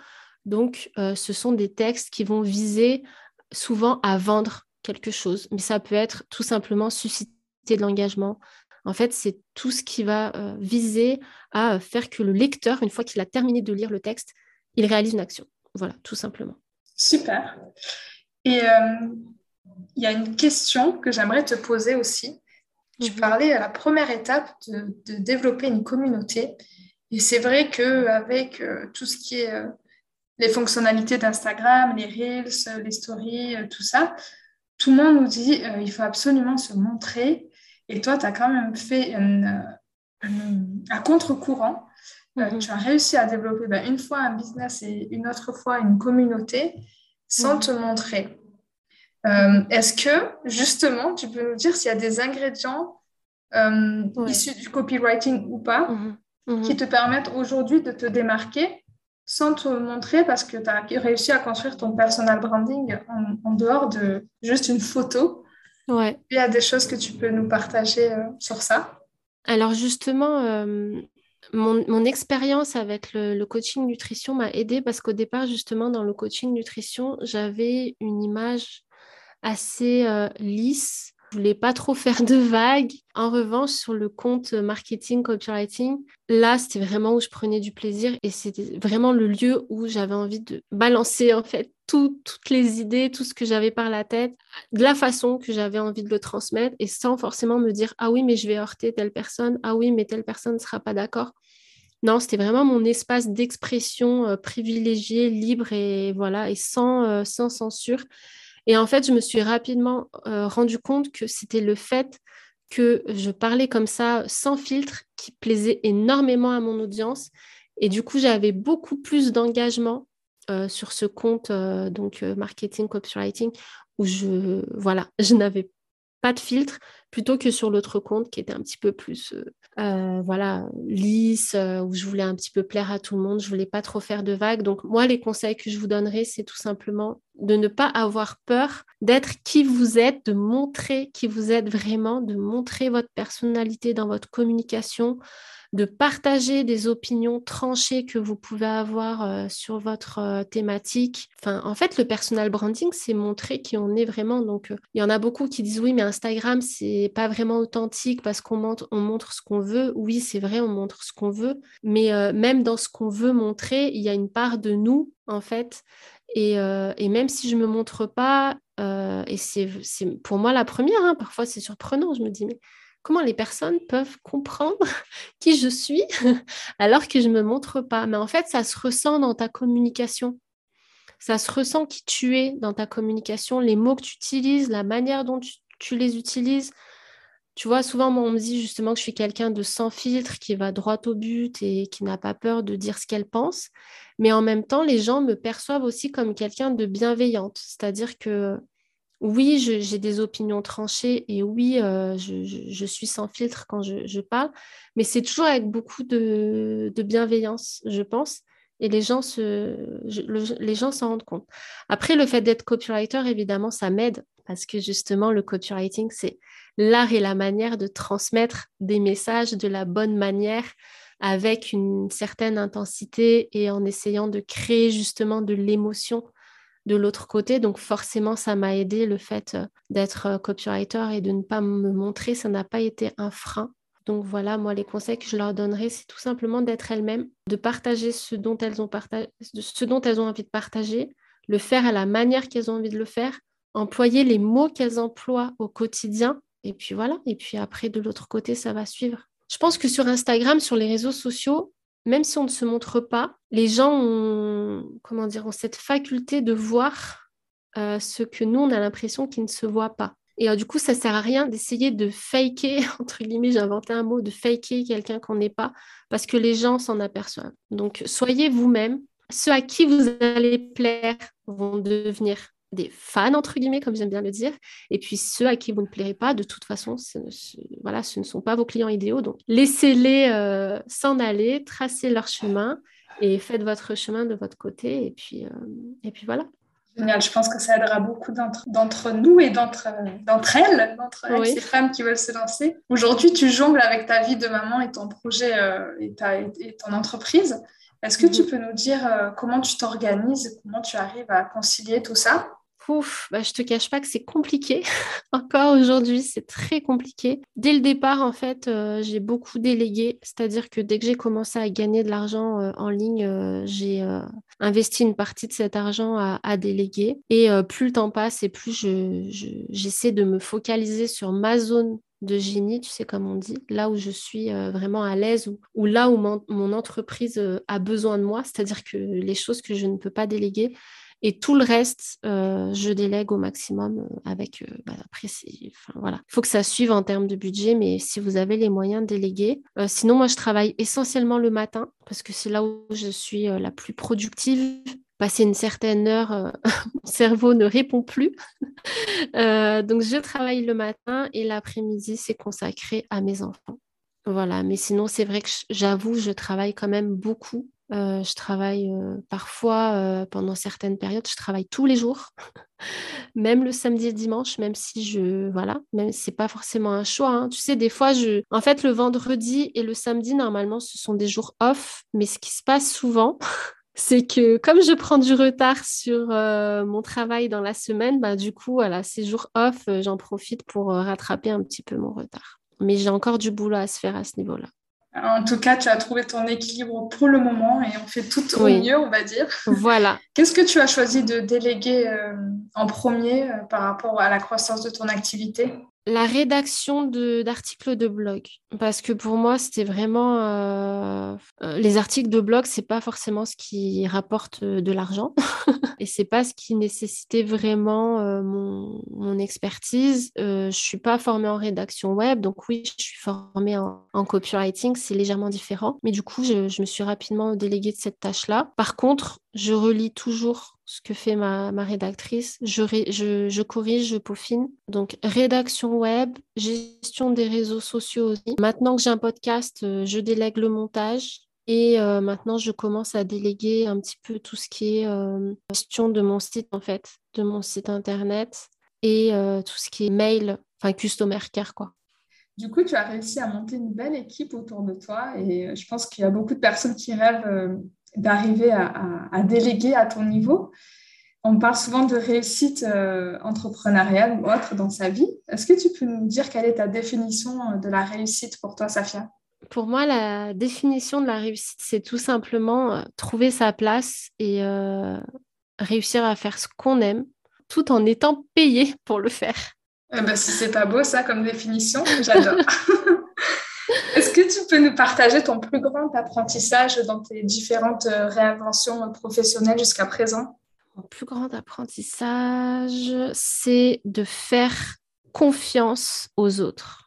Donc, euh, ce sont des textes qui vont viser souvent à vendre quelque chose, mais ça peut être tout simplement susciter de l'engagement. En fait, c'est tout ce qui va euh, viser à faire que le lecteur, une fois qu'il a terminé de lire le texte, il réalise une action. Voilà, tout simplement. Super. Et il y a une question que j'aimerais te poser aussi. Tu mhm. parlais à la première étape de, développer une communauté. Et c'est vrai qu'avec euh, tout ce qui est euh, les fonctionnalités d'Instagram, les Reels, les stories, euh, tout ça, tout le monde nous dit il faut absolument se montrer. Et toi, tu as quand même fait un contre-courant. Mhm. tu as réussi à développer ben, une fois un business et une autre fois une communauté sans mhm. te montrer. Euh, est-ce que, justement, tu peux nous dire s'il y a des ingrédients euh, issus du copywriting ou pas mhm. Qui te permettent aujourd'hui de te démarquer sans te montrer parce que tu as réussi à construire ton personal branding en, dehors de juste une photo? Ouais. Il y a des choses que tu peux nous partager euh, sur ça? Alors justement, mon, expérience avec le, coaching nutrition m'a aidé parce qu'au départ, justement, dans le coaching nutrition, j'avais une image assez euh, lisse. Je voulais pas trop faire de vagues. En revanche, sur le compte marketing, copywriting, là, c'était vraiment où je prenais du plaisir et c'était vraiment le lieu où j'avais envie de balancer en fait toutes les idées, tout ce que j'avais par la tête, de la façon que j'avais envie de le transmettre et sans forcément me dire ah oui mais je vais heurter telle personne, ah oui mais telle personne ne sera pas d'accord. Non, c'était vraiment mon espace d'expression euh, privilégié, libre et voilà et sans, euh, sans censure. Et en fait, je me suis rapidement euh, rendu compte que c'était le fait que je parlais comme ça, sans filtre, qui plaisait énormément à mon audience. Et du coup, j'avais beaucoup plus d'engagement euh, sur ce compte, euh, donc marketing, copywriting, où je, voilà, je n'avais pas de filtre, plutôt que sur l'autre compte qui était un petit peu plus euh, euh, voilà lisse euh, où je voulais un petit peu plaire à tout le monde je voulais pas trop faire de vagues donc moi les conseils que je vous donnerai c'est tout simplement de ne pas avoir peur d'être qui vous êtes de montrer qui vous êtes vraiment de montrer votre personnalité dans votre communication de partager des opinions tranchées que vous pouvez avoir sur votre thématique. Enfin, en fait, le personal branding, c'est montrer qui on est vraiment. Donc, il y en a beaucoup qui disent oui, mais Instagram, c'est pas vraiment authentique parce qu'on montre, on montre ce qu'on veut. Oui, c'est vrai, on montre ce qu'on veut. Mais même dans ce qu'on veut montrer, il y a une part de nous, en fait. Et, et même si je me montre pas, et c'est pour moi la première, hein, parfois c'est surprenant, je me dis, mais comment les personnes peuvent comprendre qui je suis alors que je ne me montre pas? Mais en fait, ça se ressent dans ta communication. Ça se ressent qui tu es dans ta communication, les mots que tu utilises, la manière dont tu, les utilises. Tu vois, souvent, moi, on me dit justement que je suis quelqu'un de sans filtre, qui va droit au but et qui n'a pas peur de dire ce qu'elle pense. Mais en même temps, les gens me perçoivent aussi comme quelqu'un de bienveillante. C'est-à-dire que oui, j'ai des opinions tranchées et oui, euh, je, suis sans filtre quand je, parle, mais c'est toujours avec beaucoup de, bienveillance, je pense, et les gens les gens s'en rendent compte. Après, le fait d'être copywriter, évidemment, ça m'aide parce que justement, le copywriting, c'est l'art et la manière de transmettre des messages de la bonne manière avec une certaine intensité et en essayant de créer justement de l'émotion de l'autre côté. Donc forcément, ça m'a aidé le fait euh, d'être euh, copywriter et de ne pas me montrer. Ça n'a pas été un frein. Donc voilà, moi, les conseils que je leur donnerais, c'est tout simplement d'être elles-mêmes, de partager ce dont, elles ont ce dont elles ont envie de partager, le faire à la manière qu'elles ont envie de le faire, employer les mots qu'elles emploient au quotidien. Et puis voilà, et puis après, de l'autre côté, ça va suivre. Je pense que sur Instagram, sur les réseaux sociaux, même si on ne se montre pas, les gens ont, comment dire, cette faculté de voir euh, ce que nous, on a l'impression qu'ils ne se voient pas. Et euh, du coup, ça ne sert à rien d'essayer de faker, entre guillemets, j'ai inventé un mot, de faker quelqu'un qu'on n'est pas, parce que les gens s'en aperçoivent. Donc, soyez vous-même. Ceux à qui vous allez plaire vont devenir des fans, entre guillemets, comme j'aime bien le dire. Et puis ceux à qui vous ne plairez pas, de toute façon, ce ne, voilà, ce ne sont pas vos clients idéaux. Donc laissez-les euh, s'en aller, tracez leur chemin et faites votre chemin de votre côté. Et puis, euh, et puis voilà. Génial, je pense que ça aidera beaucoup d'entre nous et d'entre elles, d'entre ces femmes qui veulent se lancer. Aujourd'hui, tu jongles avec ta vie de maman et ton projet euh, et, ta, et, ton entreprise. Est-ce que tu mhm. peux nous dire comment tu t'organises, comment tu arrives à concilier tout ça? Ouf, bah, je te cache pas que c'est compliqué. Encore aujourd'hui, c'est très compliqué. Dès le départ, en fait, euh, j'ai beaucoup délégué. C'est-à-dire que dès que j'ai commencé à gagner de l'argent euh, en ligne, euh, j'ai investi une partie de cet argent à, déléguer. Et plus le temps passe et plus j'essaie de me focaliser sur ma zone de génie, tu sais comme on dit, là où je suis vraiment à l'aise ou, là où mon entreprise a besoin de moi, c'est-à-dire que les choses que je ne peux pas déléguer, et tout le reste, euh, je délègue au maximum euh, avec. Euh, bah, après, voilà. Il faut que ça suive en termes de budget, mais si vous avez les moyens de déléguer. sinon, moi, je travaille essentiellement le matin parce que c'est là où je suis la plus productive. Passer une certaine heure, mon cerveau ne répond plus. donc, je travaille le matin et l'après-midi, c'est consacré à mes enfants. Voilà, mais sinon, c'est vrai que j'avoue, je travaille quand même beaucoup euh, je travaille euh, parfois euh, pendant certaines périodes, je travaille tous les jours, même le samedi et dimanche, même si je voilà, même c'est pas forcément un choix. Hein. Tu sais, des fois, je, en fait, le vendredi et le samedi normalement, ce sont des jours off, mais ce qui se passe souvent, c'est que comme je prends du retard sur mon travail dans la semaine, bah du coup, voilà, ces jours off, j'en profite pour rattraper un petit peu mon retard. Mais j'ai encore du boulot à se faire à ce niveau-là. En tout cas, tu as trouvé ton équilibre pour le moment et on fait tout au mieux, on va dire. Voilà. Qu'est-ce que tu as choisi de déléguer euh, en premier euh, par rapport à la croissance de ton activité? La rédaction d'articles de, blog. Parce que pour moi, c'était vraiment. Euh, euh, les articles de blog, c'est pas forcément ce qui rapporte euh, de l'argent. et c'est pas ce qui nécessitait vraiment mon, expertise. je suis pas formée en rédaction web. Donc, oui, je suis formée en, copywriting. C'est légèrement différent. Mais du coup, je, je me suis rapidement déléguée de cette tâche-là. Par contre, je relis toujours ce que fait ma, rédactrice. Je, corrige, je peaufine. Donc, rédaction web, gestion des réseaux sociaux aussi. Maintenant que j'ai un podcast, euh, je délègue le montage. Et euh, maintenant, je commence à déléguer un petit peu tout ce qui est euh, gestion de mon site, en fait, de mon site internet et tout ce qui est mail, enfin, customer care, quoi. Du coup, tu as réussi à monter une belle équipe autour de toi et je pense qu'il y a beaucoup de personnes qui rêvent d'arriver à, déléguer à ton niveau. On parle souvent de réussite euh, entrepreneuriale ou autre dans sa vie. Est-ce que tu peux nous dire quelle est ta définition de la réussite pour toi, Safia? Pour moi, la définition de la réussite, c'est tout simplement euh, trouver sa place et euh, réussir à faire ce qu'on aime tout en étant payé pour le faire. Eh ben, si c'est pas beau ça comme définition, j'adore. Est-ce que tu peux nous partager ton plus grand apprentissage dans tes différentes euh, réinventions professionnelles jusqu'à présent? Mon plus grand apprentissage, c'est de faire confiance aux autres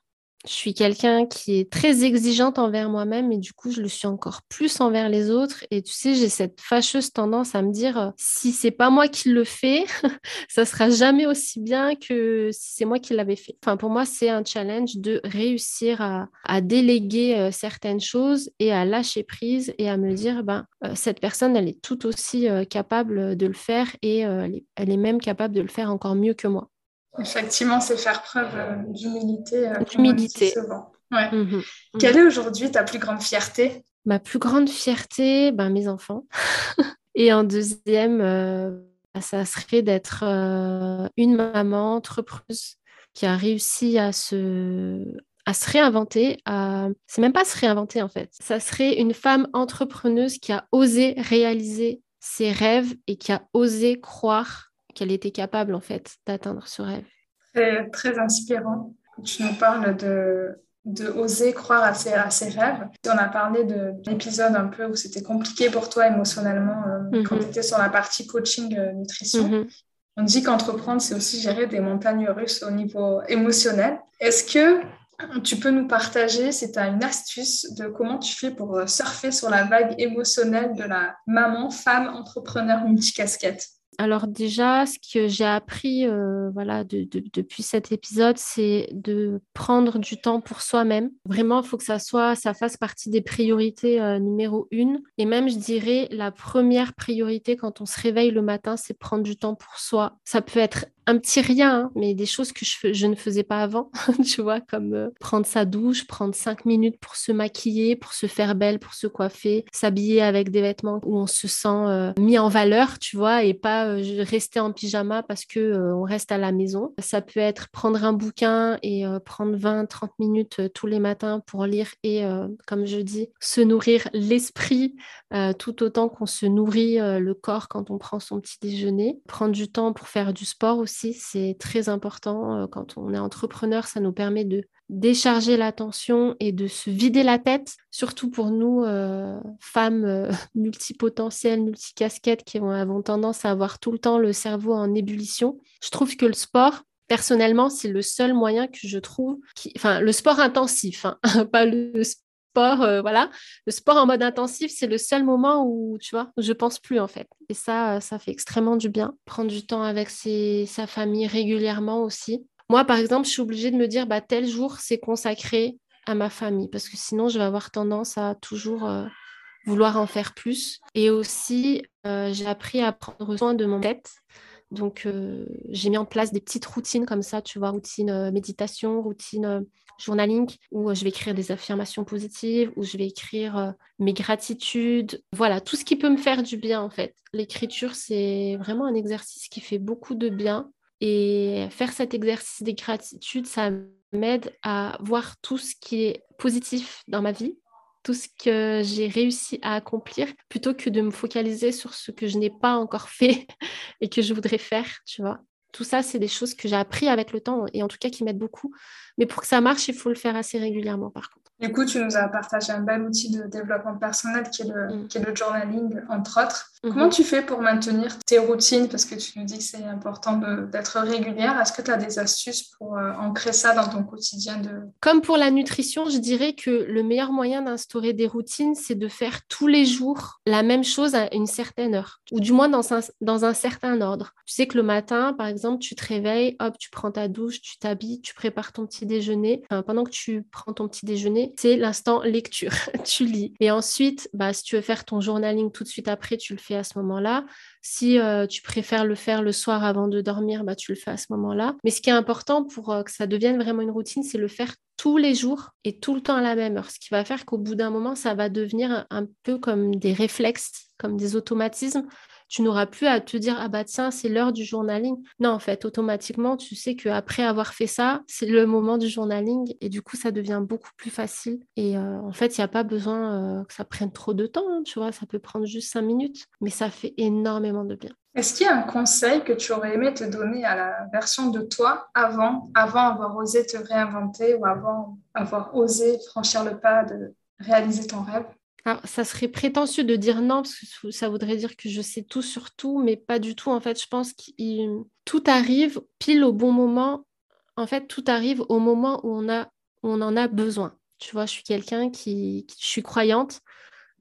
je suis quelqu'un qui est très exigeante envers moi-même et du coup, je le suis encore plus envers les autres. Et tu sais, j'ai cette fâcheuse tendance à me dire euh, si c'est pas moi qui le fais, ça sera jamais aussi bien que si c'est moi qui l'avais fait. Enfin, pour moi, c'est un challenge de réussir à, déléguer euh, certaines choses et à lâcher prise et à me dire ben, euh, cette personne, elle est tout aussi capable de le faire et elle est même capable de le faire encore mieux que moi. Effectivement, c'est faire preuve euh, d'humilité. Euh, d'humilité. Ouais. Mhm, mhm. Quelle est aujourd'hui ta plus grande fierté? Ma plus grande fierté, ben, mes enfants. Et en deuxième, euh, bah, ça serait d'être une maman entrepreneuse qui a réussi à se, à se réinventer. À... C'est même pas se réinventer en fait. Ça serait une femme entrepreneuse qui a osé réaliser ses rêves et qui a osé croire qu'elle était capable en fait d'atteindre ce rêve. Très, très inspirant. Tu nous parles de, de oser croire à ses, à ses rêves. On a parlé de l'épisode un peu où c'était compliqué pour toi émotionnellement euh, quand mhm. tu étais sur la partie coaching euh, nutrition. Mhm. On dit qu'entreprendre, c'est aussi gérer des montagnes russes au niveau émotionnel. Est-ce que tu peux nous partager, c'est une astuce de comment tu fais pour euh, surfer sur la vague émotionnelle de la maman, femme, entrepreneur multicasquette? Alors déjà, ce que j'ai appris euh, voilà, depuis cet épisode, c'est de prendre du temps pour soi-même. Vraiment, il faut que ça soit, ça fasse partie des priorités euh, numéro une. Et même, je dirais, la première priorité quand on se réveille le matin, c'est prendre du temps pour soi. Ça peut être un petit rien, hein, mais des choses que je, ne faisais pas avant, tu vois, comme euh, prendre sa douche, prendre cinq minutes pour se maquiller, pour se faire belle, pour se coiffer, s'habiller avec des vêtements où on se sent mis en valeur, tu vois, et pas euh, rester en pyjama parce que euh, on reste à la maison. Ça peut être prendre un bouquin et euh, prendre 20-30 minutes tous les matins pour lire et, comme je dis, se nourrir l'esprit tout autant qu'on se nourrit le corps quand on prend son petit déjeuner. Prendre du temps pour faire du sport aussi, c'est très important. quand on est entrepreneur, ça nous permet de décharger l'attention et de se vider la tête, surtout pour nous, euh, femmes euh, multipotentielles, multicasquettes, qui avons tendance à avoir tout le temps le cerveau en ébullition. Je trouve que le sport, personnellement, c'est le seul moyen que je trouve, qui... enfin, le sport intensif, hein, pas le euh, voilà. Le sport en mode intensif, c'est le seul moment où, tu vois, je pense plus, en fait. Et ça, ça fait extrêmement du bien. Prendre du temps avec sa famille régulièrement aussi. Moi, par exemple, je suis obligée de me dire, bah, tel jour, c'est consacré à ma famille, parce que sinon, je vais avoir tendance à toujours euh, vouloir en faire plus. Et aussi, euh, j'ai appris à prendre soin de mon tête. Donc, euh, j'ai mis en place des petites routines comme ça, tu vois, routine méditation, routine journaling, où je vais écrire des affirmations positives, où je vais écrire mes gratitudes. Voilà, tout ce qui peut me faire du bien, en fait. L'écriture, c'est vraiment un exercice qui fait beaucoup de bien et faire cet exercice des gratitudes, ça m'aide à voir tout ce qui est positif dans ma vie, tout ce que j'ai réussi à accomplir, plutôt que de me focaliser sur ce que je n'ai pas encore fait et que je voudrais faire, tu vois. Tout ça, c'est des choses que j'ai appris avec le temps et en tout cas qui m'aident beaucoup. Mais pour que ça marche, il faut le faire assez régulièrement par contre. Du coup, tu nous as partagé un bel outil de développement personnel qui est le, mm. qui est le journaling, entre autres. Mm-hmm. Comment tu fais pour maintenir tes routines? Parce que tu nous dis que c'est important d'être régulière. Est-ce que tu as des astuces pour euh, ancrer ça dans ton quotidien de... Comme pour la nutrition, je dirais que le meilleur moyen d'instaurer des routines, c'est de faire tous les jours la même chose à une certaine heure, ou du moins dans un, dans un certain ordre. Tu sais que le matin, par exemple, tu te réveilles, hop, tu prends ta douche, tu t'habilles, tu prépares ton petit déjeuner. pendant que tu prends ton petit déjeuner, c'est l'instant lecture. tu lis. Et ensuite, bah, si tu veux faire ton journaling tout de suite après, tu le fais à ce moment-là. Si euh, tu préfères le faire le soir avant de dormir, bah, tu le fais à ce moment-là. Mais ce qui est important pour euh, que ça devienne vraiment une routine, c'est le faire tous les jours et tout le temps à la même heure. Ce qui va faire qu'au bout d'un moment, ça va devenir un peu comme des réflexes, comme des automatismes tu n'auras plus à te dire ah bah tiens c'est l'heure du journaling. Non en fait automatiquement tu sais qu'après avoir fait ça c'est le moment du journaling et du coup ça devient beaucoup plus facile et euh, en fait il n'y a pas besoin euh, que ça prenne trop de temps hein, tu vois ça peut prendre juste cinq minutes mais ça fait énormément de bien. Est-ce qu'il y a un conseil que tu aurais aimé te donner à la version de toi avant, avant avoir osé te réinventer ou avant avoir osé franchir le pas de réaliser ton rêve? Alors, ça serait prétentieux de dire non, parce que ça voudrait dire que je sais tout sur tout, mais pas du tout. En fait, je pense que tout arrive pile au bon moment. En fait, tout arrive au moment où on, a, on en a besoin. Tu vois, je suis quelqu'un qui, je suis croyante.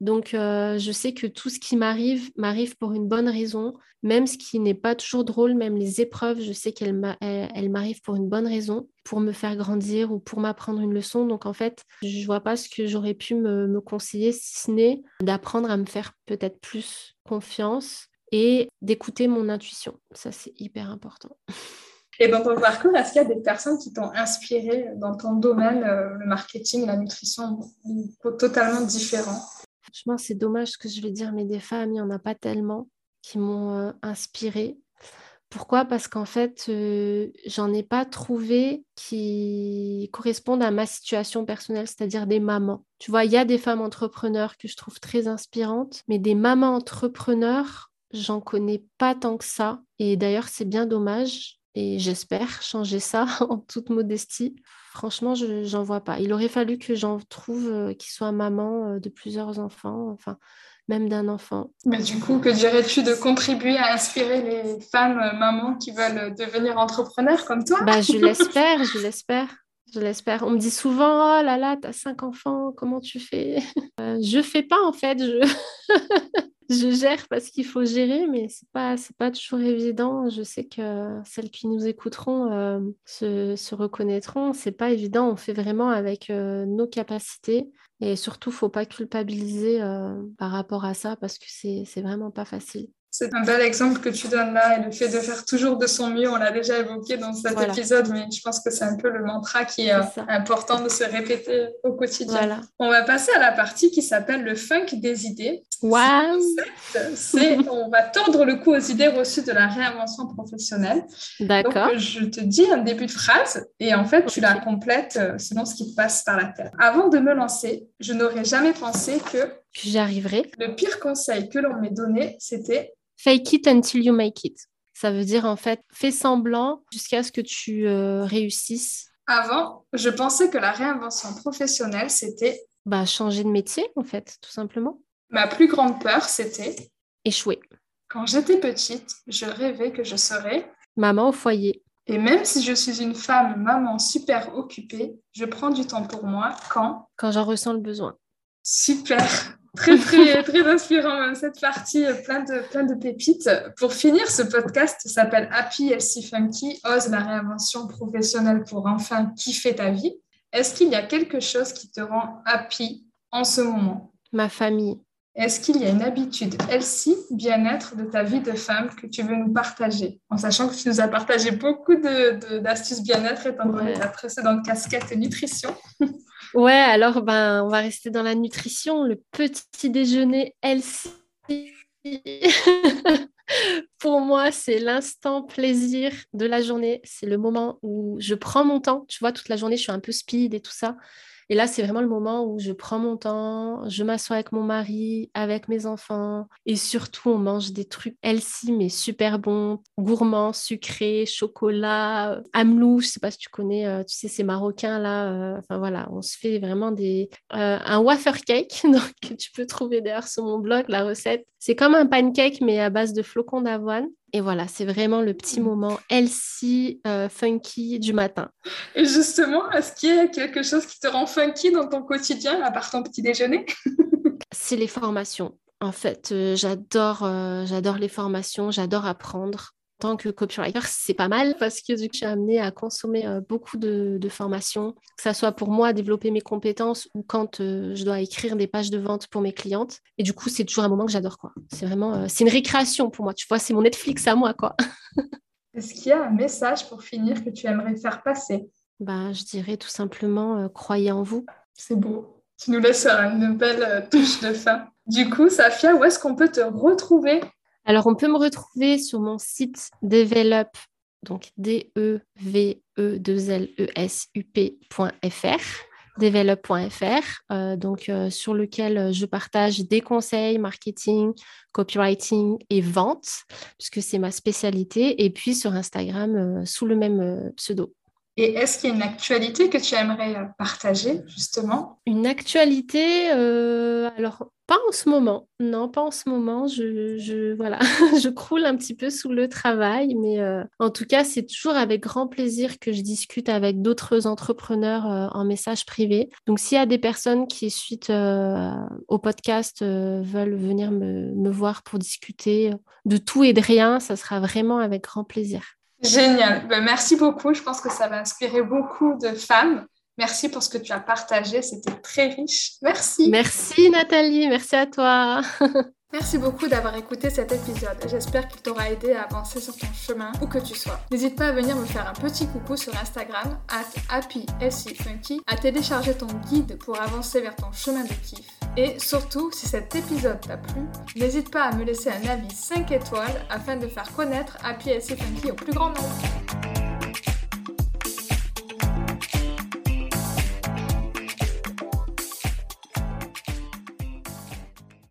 Donc, euh, je sais que tout ce qui m'arrive m'arrive pour une bonne raison, même ce qui n'est pas toujours drôle, même les épreuves, je sais qu'elles m'arrivent pour une bonne raison, pour me faire grandir ou pour m'apprendre une leçon. Donc, en fait, je ne vois pas ce que j'aurais pu me, conseiller, si ce n'est d'apprendre à me faire peut-être plus confiance et d'écouter mon intuition. Ça, c'est hyper important. Et dans ton parcours, est-ce qu'il y a des personnes qui t'ont inspiré dans ton domaine, euh, le marketing, la nutrition, totalement différents Franchement, c'est dommage ce que je vais dire, mais des femmes, il n'y en a pas tellement qui m'ont euh, inspirée. Pourquoi? Parce qu'en fait, euh, j'en ai pas trouvé qui correspondent à ma situation personnelle, c'est-à-dire des mamans. Tu vois, il y a des femmes entrepreneurs que je trouve très inspirantes, mais des mamans entrepreneurs, j'en connais pas tant que ça. Et d'ailleurs, c'est bien dommage. Et j'espère changer ça en toute modestie. Franchement, je n'en vois pas. Il aurait fallu que j'en trouve euh, qui soit maman euh, de plusieurs enfants, enfin, même d'un enfant. Mais du coup, que dirais-tu de contribuer à inspirer les femmes euh, mamans qui veulent devenir entrepreneurs comme toi? Bah, Je l'espère, je l'espère. Je l'espère. On me dit souvent, oh là là, tu as cinq enfants, comment tu fais Je fais pas en fait. Je... je gère parce qu'il faut gérer, mais c'est pas c'est pas toujours évident. Je sais que celles qui nous écouteront euh, se, se, reconnaîtront. C'est pas évident. On fait vraiment avec euh, nos capacités et surtout, faut pas culpabiliser euh, par rapport à ça parce que c'est c'est vraiment pas facile. C'est un bel exemple que tu donnes là et le fait de faire toujours de son mieux, on l'a déjà évoqué dans cet épisode, mais je pense que c'est un peu le mantra qui est, euh, important de se répéter au quotidien. On va passer à la partie qui s'appelle le funk des idées. Wow. C'est on va tordre le cou aux idées reçues de la réinvention professionnelle. D'accord. Donc je te dis un début de phrase et en fait tu la complètes euh, selon ce qui te passe par la tête. Avant de me lancer, je n'aurais jamais pensé que j'y arriverais. Le pire conseil que l'on m'ait donné, c'était Fake it until you make it. Ça veut dire en fait, fais semblant jusqu'à ce que tu euh, réussisses. Avant, je pensais que la réinvention professionnelle, c'était... Bah, changer de métier, en fait, tout simplement. Ma plus grande peur, c'était... Échouer. Quand j'étais petite, je rêvais que je serais... Maman au foyer. Et même si je suis une femme maman super occupée, je prends du temps pour moi quand... Quand j'en ressens le besoin. Super très, très, très inspirant, même cette partie, euh, plein de, plein de pépites. Pour finir, ce podcast s'appelle Happy Healthy Funky, ose la réinvention professionnelle pour enfin kiffer ta vie. Est-ce qu'il y a quelque chose qui te rend happy en ce moment? Ma famille. Est-ce qu'il y a une habitude healthy, bien-être de ta vie de femme que tu veux nous partager? En sachant que tu nous as partagé beaucoup d'astuces de, bien-être étant donné ta précédente casquette nutrition. Ouais, alors ben, on va rester dans la nutrition. Le petit déjeuner healthy. Pour moi, c'est l'instant plaisir de la journée. C'est le moment où je prends mon temps. Tu vois, toute la journée, je suis un peu speed et tout ça. Et là, c'est vraiment le moment où je prends mon temps, je m'assois avec mon mari, avec mes enfants, et surtout, on mange des trucs healthy, mais super bons, gourmands, sucrés, chocolat, amlou, je sais pas si tu connais, euh, tu sais, ces marocains là. Euh, enfin voilà, on se fait vraiment des euh, un wafer cake, donc tu peux trouver d'ailleurs sur mon blog la recette. C'est comme un pancake, mais à base de flocons d'avoine. Et voilà, c'est vraiment le petit moment healthy, funky du matin. Et justement, est-ce qu'il y a quelque chose qui te rend funky dans ton quotidien, à part ton petit déjeuner? C'est les formations. En fait, j'adore, j'adore les formations, j'adore apprendre tant que copywriter, c'est pas mal parce que je suis amenée à consommer euh, beaucoup de, formations, que ce soit pour moi développer mes compétences ou quand euh, je dois écrire des pages de vente pour mes clientes. Et du coup, c'est toujours un moment que j'adore. quoi. C'est vraiment, euh, c'est une récréation pour moi. Tu vois, c'est mon Netflix à moi. quoi. Est-ce qu'il y a un message pour finir que tu aimerais faire passer? Bah, Je dirais tout simplement, croyez en vous. C'est beau. Tu nous laisses une belle touche de fin. Du coup, Safia, où est-ce qu'on peut te retrouver? Alors, on peut me retrouver sur mon site Develop, donc D-E-V-E-2-L-E-S-U-P.fr develop.fr, euh, donc euh, sur lequel je partage des conseils marketing, copywriting et vente, puisque c'est ma spécialité, et puis sur Instagram euh, sous le même pseudo. Et est-ce qu'il y a une actualité que tu aimerais partager, justement? Une actualité, alors pas en ce moment, non, pas en ce moment. Je, croule un petit peu sous le travail, mais euh, en tout cas, c'est toujours avec grand plaisir que je discute avec d'autres entrepreneurs euh, en message privé. Donc, s'il y a des personnes qui, suite euh, au podcast, veulent venir me voir pour discuter de tout et de rien, ça sera vraiment avec grand plaisir. Génial. Ben, merci beaucoup. Je pense que ça va inspirer beaucoup de femmes. Merci pour ce que tu as partagé, c'était très riche. Merci. Merci Nathalie, merci à toi. Merci beaucoup d'avoir écouté cet épisode. J'espère qu'il t'aura aidé à avancer sur ton chemin où que tu sois. N'hésite pas à venir me faire un petit coucou sur Instagram, at happyfunky, à télécharger ton guide pour avancer vers ton chemin de kiff. Et surtout, si cet épisode t'a plu, n'hésite pas à me laisser un avis 5 étoiles afin de faire connaître Happy Funky au plus grand nombre.